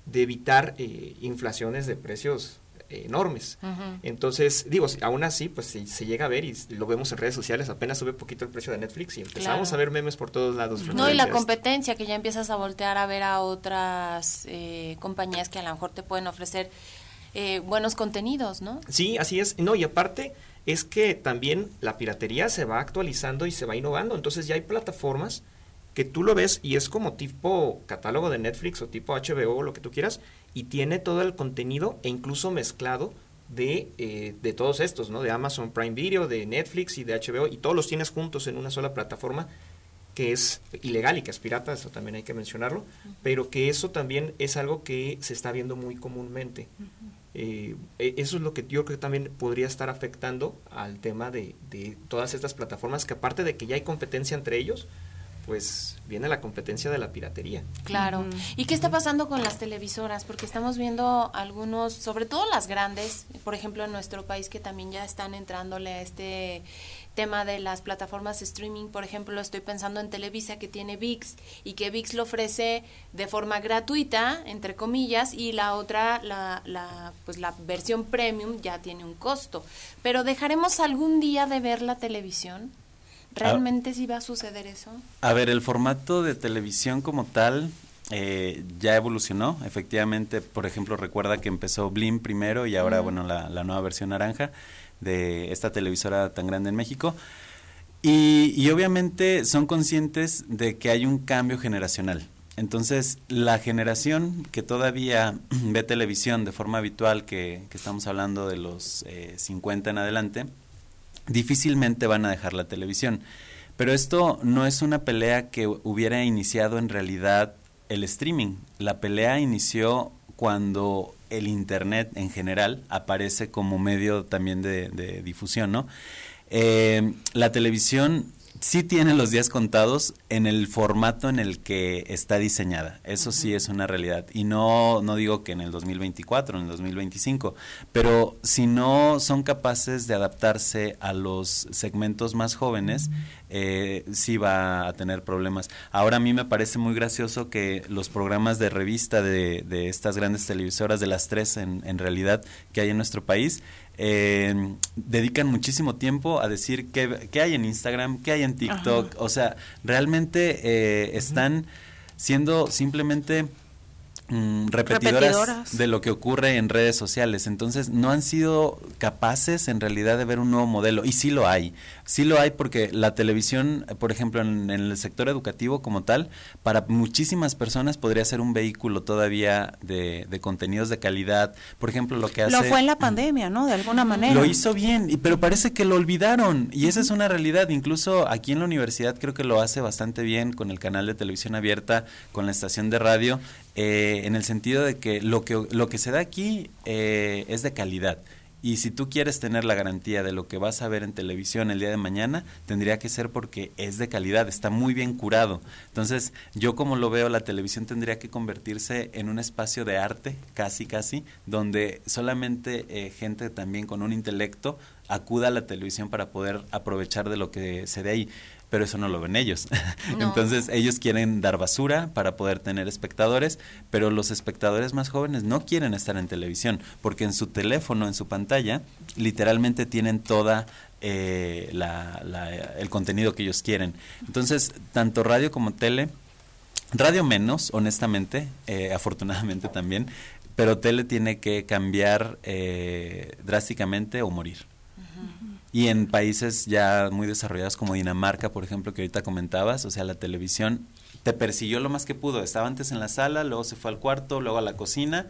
Speaker 6: de evitar eh, inflaciones de precios enormes. Entonces, digo, aún así, pues si se llega a ver y lo vemos en redes sociales, apenas sube poquito el precio de Netflix y empezamos
Speaker 1: Claro.
Speaker 6: a ver memes por todos lados.
Speaker 1: No, y la competencia, que ya empiezas a voltear a ver a otras eh, compañías que a lo mejor te pueden ofrecer eh, buenos contenidos, ¿no?
Speaker 6: Sí, así es. No, y aparte es que también la piratería se va actualizando y se va innovando. Entonces ya hay plataformas que tú lo ves y es como tipo catálogo de Netflix o tipo HBO o lo que tú quieras y tiene todo el contenido e incluso mezclado de, eh, de todos estos, ¿no? De Amazon Prime Video, de Netflix y de HBO y todos los tienes juntos en una sola plataforma que es ilegal y que es pirata, eso también hay que mencionarlo, pero que eso también es algo que se está viendo muy comúnmente. Eh, eh, eso es lo que yo creo que también podría estar afectando al tema de, de todas estas plataformas, que aparte de que ya hay competencia entre ellos, pues viene la competencia de la piratería.
Speaker 1: Claro. ¿Y qué está pasando con las televisoras? Porque estamos viendo algunos, sobre todo las grandes, por ejemplo en nuestro país, que también ya están entrándole a este tema de las plataformas streaming. Por ejemplo, estoy pensando en Televisa que tiene VIX y que VIX lo ofrece de forma gratuita, entre comillas, y la otra, la, la, pues la versión premium ya tiene un costo. Pero ¿dejaremos algún día de ver la televisión? ¿Realmente sí va a suceder eso?
Speaker 5: A ver, el formato de televisión como tal eh, ya evolucionó. Efectivamente, por ejemplo, recuerda que empezó Blim primero y ahora, bueno, la, la nueva versión naranja de esta televisora tan grande en México. Y, y obviamente son conscientes de que hay un cambio generacional. Entonces, la generación que todavía ve televisión de forma habitual, que, que estamos hablando de los eh, 50 en adelante, difícilmente van a dejar la televisión. Pero esto no es una pelea que hubiera iniciado en realidad el streaming. La pelea inició cuando el Internet en general aparece como medio también de, difusión, ¿no? Eh, la televisión sí tiene los días contados en el formato en el que está diseñada. Eso sí es una realidad. Y no, no digo que en el 2024, en el 2025, pero si no son capaces de adaptarse a los segmentos más jóvenes, eh, sí va a tener problemas. Ahora a mí me parece muy gracioso que los programas de revista de, de estas grandes televisoras, de las tres en, en realidad que hay en nuestro país, eh, dedican muchísimo tiempo a decir qué, qué hay en Instagram, qué hay en TikTok. O sea, realmente eh, están siendo simplemente mm, repetidoras,
Speaker 2: Repetidoras.
Speaker 5: de lo que ocurre en redes sociales. Entonces no han sido capaces en realidad de ver un nuevo modelo. Y sí lo hay. Sí lo hay porque la televisión, por ejemplo, en, en el sector educativo como tal, para muchísimas personas podría ser un vehículo todavía de, de contenidos de calidad. Por ejemplo, lo que hace...
Speaker 2: Lo fue en la pandemia, ¿no? De alguna manera.
Speaker 5: Lo hizo bien, y- pero parece que lo olvidaron. Y esa es una realidad. Incluso aquí en la universidad creo que lo hace bastante bien con el canal de televisión abierta, con la estación de radio, eh, en el sentido de que lo que, lo que se da aquí eh, es de calidad. Y si tú quieres tener la garantía de lo que vas a ver en televisión el día de mañana, tendría que ser porque es de calidad, está muy bien curado. Entonces, yo como lo veo, la televisión tendría que convertirse en un espacio de arte, casi, casi, donde solamente eh, gente también con un intelecto acuda a la televisión para poder aprovechar de lo que se dé ahí. Pero eso no lo ven ellos.
Speaker 1: No.
Speaker 5: Entonces ellos quieren dar basura para poder tener espectadores, pero los espectadores más jóvenes no quieren estar en televisión, porque en su teléfono, en su pantalla, literalmente tienen toda eh, la- la- el contenido que ellos quieren. Entonces, tanto radio como tele, radio menos, honestamente, eh, afortunadamente también, pero tele tiene que cambiar eh, drásticamente o morir. Y en países ya muy desarrollados como Dinamarca, por ejemplo, que ahorita comentabas, o sea, la televisión te persiguió lo más que pudo. Estaba antes en la sala, luego se fue al cuarto, luego a la cocina.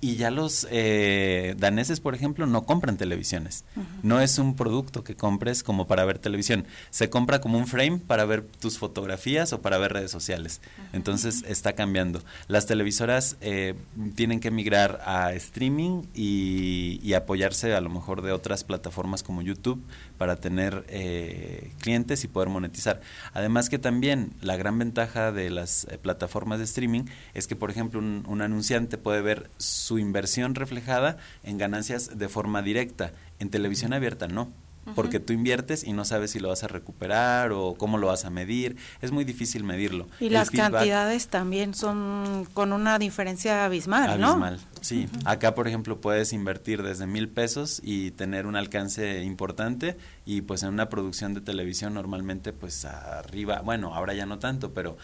Speaker 5: Y ya los eh, daneses, por ejemplo, no compran televisiones. No es un producto que compres como para ver televisión. Se compra como un frame para ver tus fotografías o para ver redes sociales. Entonces está cambiando. Las televisoras eh, tienen que migrar a streaming y, y apoyarse a lo mejor de otras plataformas como YouTube para tener eh, clientes y poder monetizar. Además que también la gran ventaja de las eh, plataformas de streaming es que, por ejemplo, un, un anunciante puede ver su inversión reflejada en ganancias de forma directa. En televisión abierta no. Porque tú inviertes y no sabes si lo vas a recuperar o cómo lo vas a medir. Es muy difícil medirlo.
Speaker 2: Y
Speaker 5: El
Speaker 2: las
Speaker 5: feedback-
Speaker 2: cantidades también son con una diferencia abismal, ¿no?
Speaker 5: Abismal, sí. Acá, por ejemplo, puedes invertir desde mil pesos y tener un alcance importante y pues en una producción de televisión normalmente pues arriba, bueno, ahora ya no tanto, pero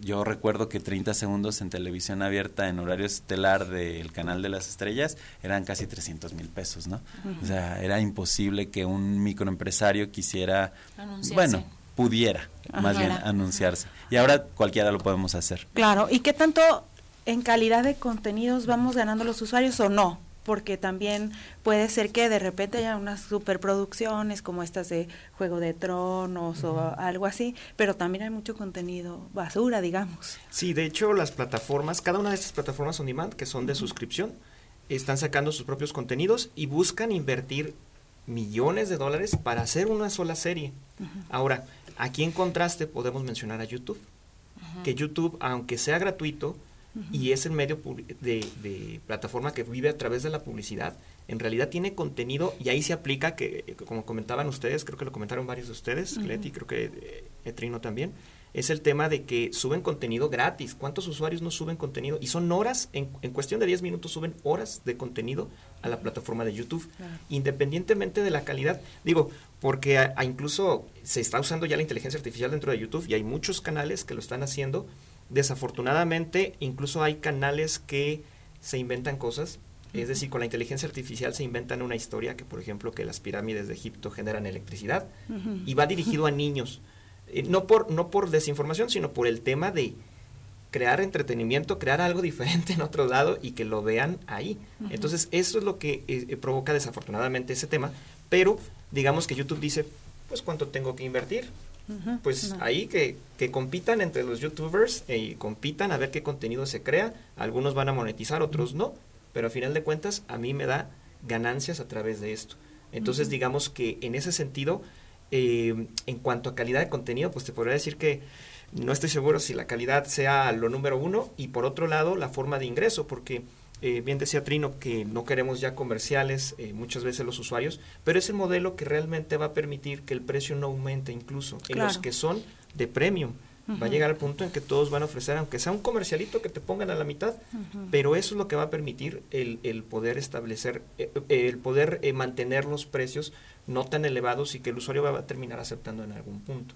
Speaker 5: yo recuerdo que 30 segundos en televisión abierta en horario estelar del canal de las estrellas eran casi 300 mil pesos, ¿no? O sea, era imposible que un microempresario quisiera,
Speaker 1: Anunciarse.
Speaker 5: bueno, pudiera más bien anunciarse. Y ahora cualquiera lo podemos hacer.
Speaker 2: Claro, ¿y qué tanto en calidad de contenidos vamos ganando los usuarios o no? Porque también puede ser que de repente haya unas superproducciones como estas de Juego de Tronos o algo así, pero también hay mucho contenido basura, digamos.
Speaker 6: Sí, de hecho las plataformas, cada una de estas plataformas on demand que son de suscripción, están sacando sus propios contenidos y buscan invertir millones de dólares para hacer una sola serie. Ahora, aquí en contraste podemos mencionar a YouTube, que YouTube, aunque sea gratuito y es el medio de, de plataforma que vive a través de la publicidad, en realidad tiene contenido y ahí se aplica que, como comentaban ustedes, creo que lo comentaron varios de ustedes,
Speaker 2: Ujú.
Speaker 6: Leti, creo que eh, Etrino también, es el tema de que suben contenido gratis. ¿Cuántos usuarios no suben contenido? Y son horas, en, en cuestión de 10 minutos suben horas de contenido a la plataforma de YouTube, independientemente de la calidad. Digo, porque a- a incluso se está usando ya la inteligencia artificial dentro de YouTube y hay muchos canales que lo están haciendo. Desafortunadamente, incluso hay canales que se inventan cosas. Es decir, con la inteligencia artificial se inventan una historia que, por ejemplo, que las pirámides de Egipto generan electricidad y va dirigido a niños. Eh, no, por, no por desinformación, sino por el tema de crear entretenimiento, crear algo diferente en otro lado y que lo vean ahí. Entonces, eso es lo que eh, eh, provoca desafortunadamente ese tema, pero digamos que YouTube dice, pues cuánto tengo que invertir. Pues
Speaker 2: No.
Speaker 6: ahí que, que compitan entre los youtubers eh, y compitan a ver qué contenido se crea. Algunos van a monetizar, otros no, pero a final de cuentas a mí me da ganancias a través de esto. Entonces digamos que en ese sentido, eh, en cuanto a calidad de contenido, pues te podría decir que no estoy seguro si la calidad sea lo número uno y por otro lado la forma de ingreso, porque eh, bien decía Trino que no queremos ya comerciales eh, muchas veces los usuarios, pero es el modelo que realmente va a permitir que el precio no aumente incluso en los que son de premium. Va a llegar al punto en que todos van a ofrecer, aunque sea un comercialito que te pongan a la mitad, pero eso es lo que va a permitir el, el poder establecer, eh, el poder mantener los precios no tan elevados y que el usuario va a terminar aceptando en algún punto.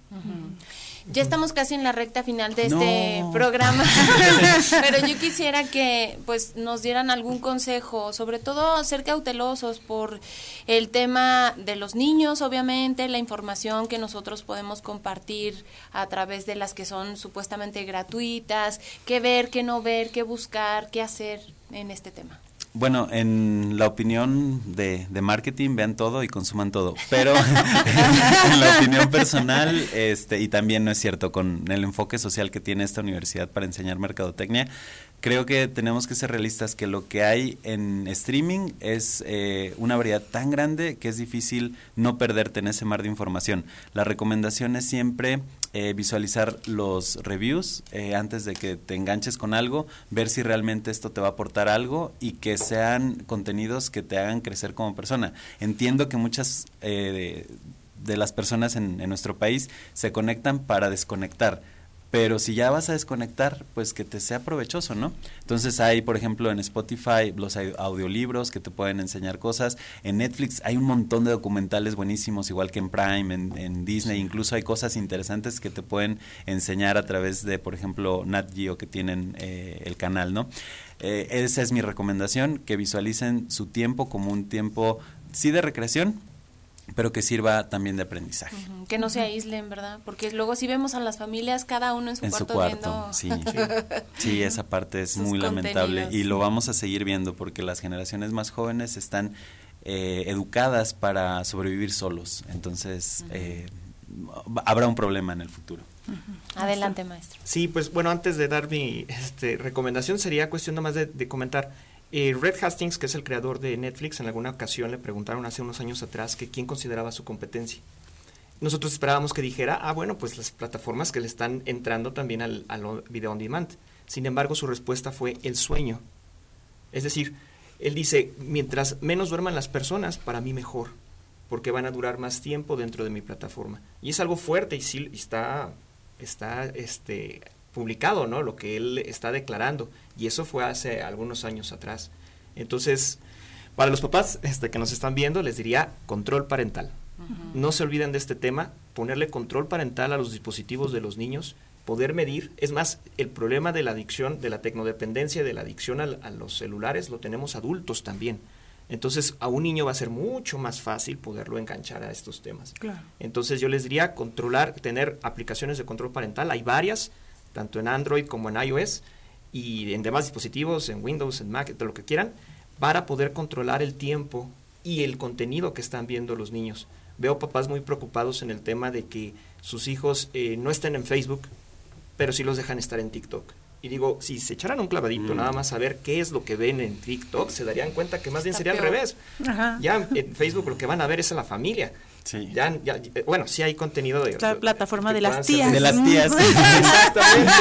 Speaker 1: Ya estamos casi en la recta final de este programa, pero yo quisiera que pues nos dieran algún consejo, sobre todo ser cautelosos por el tema de los niños, obviamente, la información que nosotros podemos compartir a través de las que son supuestamente gratuitas, qué ver, qué no ver, qué buscar, qué hacer en este tema.
Speaker 5: Bueno, en la opinión de, de, marketing, vean todo y consuman todo. Pero en la opinión personal, este, y también no es cierto, con el enfoque social que tiene esta universidad para enseñar mercadotecnia, creo que tenemos que ser realistas que lo que hay en streaming es eh, una variedad tan grande que es difícil no perderte en ese mar de información. La recomendación es siempre eh, visualizar los reviews eh, antes de que te enganches con algo, ver si realmente esto te va a aportar algo y que sean contenidos que te hagan crecer como persona. Entiendo que muchas eh, de, de, las personas en, en nuestro país se conectan para desconectar pero si ya vas a desconectar, pues que te sea provechoso, ¿no? Entonces hay, por ejemplo, en Spotify los audiolibros que te pueden enseñar cosas, en Netflix hay un montón de documentales buenísimos, igual que en Prime, en, Disney, incluso hay cosas interesantes que te pueden enseñar a través de, por ejemplo, Nat Geo que tienen eh, el canal, ¿no? Eh, esa es mi recomendación, que visualicen su tiempo como un tiempo, sí de recreación, pero que sirva también de aprendizaje.
Speaker 1: Uh -huh. Que no se aíslen, ¿verdad? Porque luego si vemos a las familias cada uno en su
Speaker 5: en
Speaker 1: cuarto,
Speaker 5: su cuarto
Speaker 1: viendo...
Speaker 5: sí. sí, esa parte es muy lamentable y lo vamos a seguir viendo porque las generaciones más jóvenes están eh, educadas para sobrevivir solos, entonces uh -huh. eh, habrá un problema en el futuro.
Speaker 1: Uh -huh. Adelante, maestro.
Speaker 6: Sí, pues bueno, antes de dar mi este, recomendación sería cuestión nomás de, de comentar eh, Red Hastings, que es el creador de Netflix, en alguna ocasión le preguntaron hace unos años atrás que quién consideraba su competencia. Nosotros esperábamos que dijera, ah, bueno, pues las plataformas que le están entrando también al, video on demand. Sin embargo, su respuesta fue el sueño. Es decir, él dice, mientras menos duerman las personas, para mí mejor, porque van a durar más tiempo dentro de mi plataforma. Y es algo fuerte y sí está, está este, publicado, ¿no? Lo que él está declarando. Y eso fue hace algunos años atrás. Entonces, para los papás este, que nos están viendo, les diría control parental. Uh -huh. No se olviden de este tema, ponerle control parental a los dispositivos de los niños, poder medir. Es más, el problema de la adicción, de la tecnodependencia, de la adicción a, a los celulares, lo tenemos adultos también. Entonces, a un niño va a ser mucho más fácil poderlo enganchar a estos temas.
Speaker 2: Claro.
Speaker 6: Entonces, yo les diría controlar, tener aplicaciones de control parental. Hay varias, tanto en Android como en iOS y en demás dispositivos, en Windows, en Mac, de lo que quieran, para poder controlar el tiempo y el contenido que están viendo los niños. Veo papás muy preocupados en el tema de que sus hijos eh, no estén en Facebook, pero sí los dejan estar en TikTok. Y digo, si se echaran un clavadito mm. nada más a ver qué es lo que ven en TikTok, se darían cuenta que más bien
Speaker 2: Está
Speaker 6: sería
Speaker 2: peor.
Speaker 6: al revés.
Speaker 2: Ajá.
Speaker 6: Ya en Facebook lo que van a ver es a la familia.
Speaker 5: Sí.
Speaker 6: Ya, ya, bueno, sí hay contenido de...
Speaker 2: La plataforma de las tías.
Speaker 5: De las tías.
Speaker 6: Exactamente,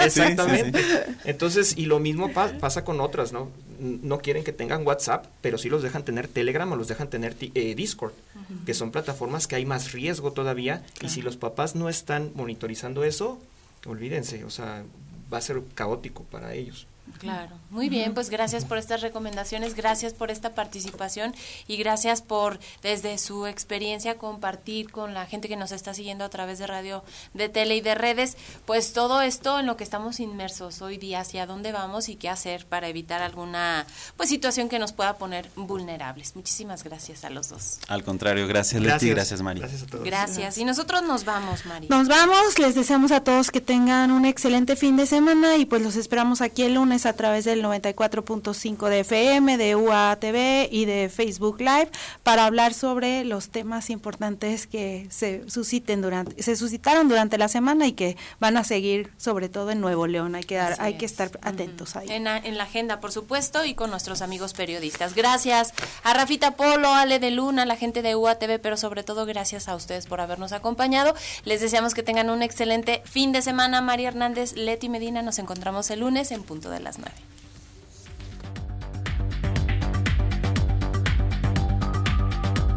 Speaker 6: exactamente.
Speaker 5: Sí, sí, sí.
Speaker 6: Entonces, y lo mismo pa pasa con otras, ¿no? No quieren que tengan WhatsApp, pero sí los dejan tener Telegram o los dejan tener eh, Discord, uh -huh. que son plataformas que hay más riesgo todavía. Claro. Y si los papás no están monitorizando eso, olvídense, o sea, va a ser caótico para ellos.
Speaker 1: Claro, muy bien, pues gracias por estas recomendaciones, gracias por esta participación y gracias por desde su experiencia compartir con la gente que nos está siguiendo a través de radio, de tele y de redes, pues todo esto en lo que estamos inmersos hoy día, hacia dónde vamos y qué hacer para evitar alguna pues situación que nos pueda poner vulnerables. Muchísimas gracias a los dos.
Speaker 5: Al contrario, gracias, gracias. Leti, gracias Mari.
Speaker 6: Gracias a todos.
Speaker 1: Gracias. Y nosotros nos vamos, Mari.
Speaker 2: Nos vamos, les deseamos a todos que tengan un excelente fin de semana y pues los esperamos aquí el lunes a través del 94.5 de FM, de UATV y de Facebook Live para hablar sobre los temas importantes que se susciten durante se suscitaron durante la semana y que van a seguir sobre todo en Nuevo León. Hay que dar, hay que estar atentos ahí.
Speaker 1: En, en, la agenda, por supuesto, y con nuestros amigos periodistas. Gracias a Rafita Polo, Ale de Luna, la gente de UATV, pero sobre todo gracias a ustedes por habernos acompañado. Les deseamos que tengan un excelente fin de semana. María Hernández, Leti Medina, nos encontramos el lunes en punto de las 9.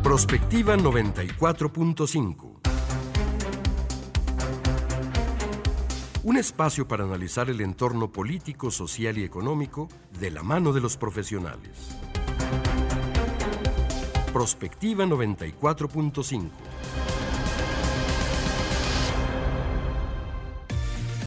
Speaker 7: Prospectiva 94.5. Un espacio para analizar el entorno político, social y económico de la mano de los profesionales. Prospectiva 94.5.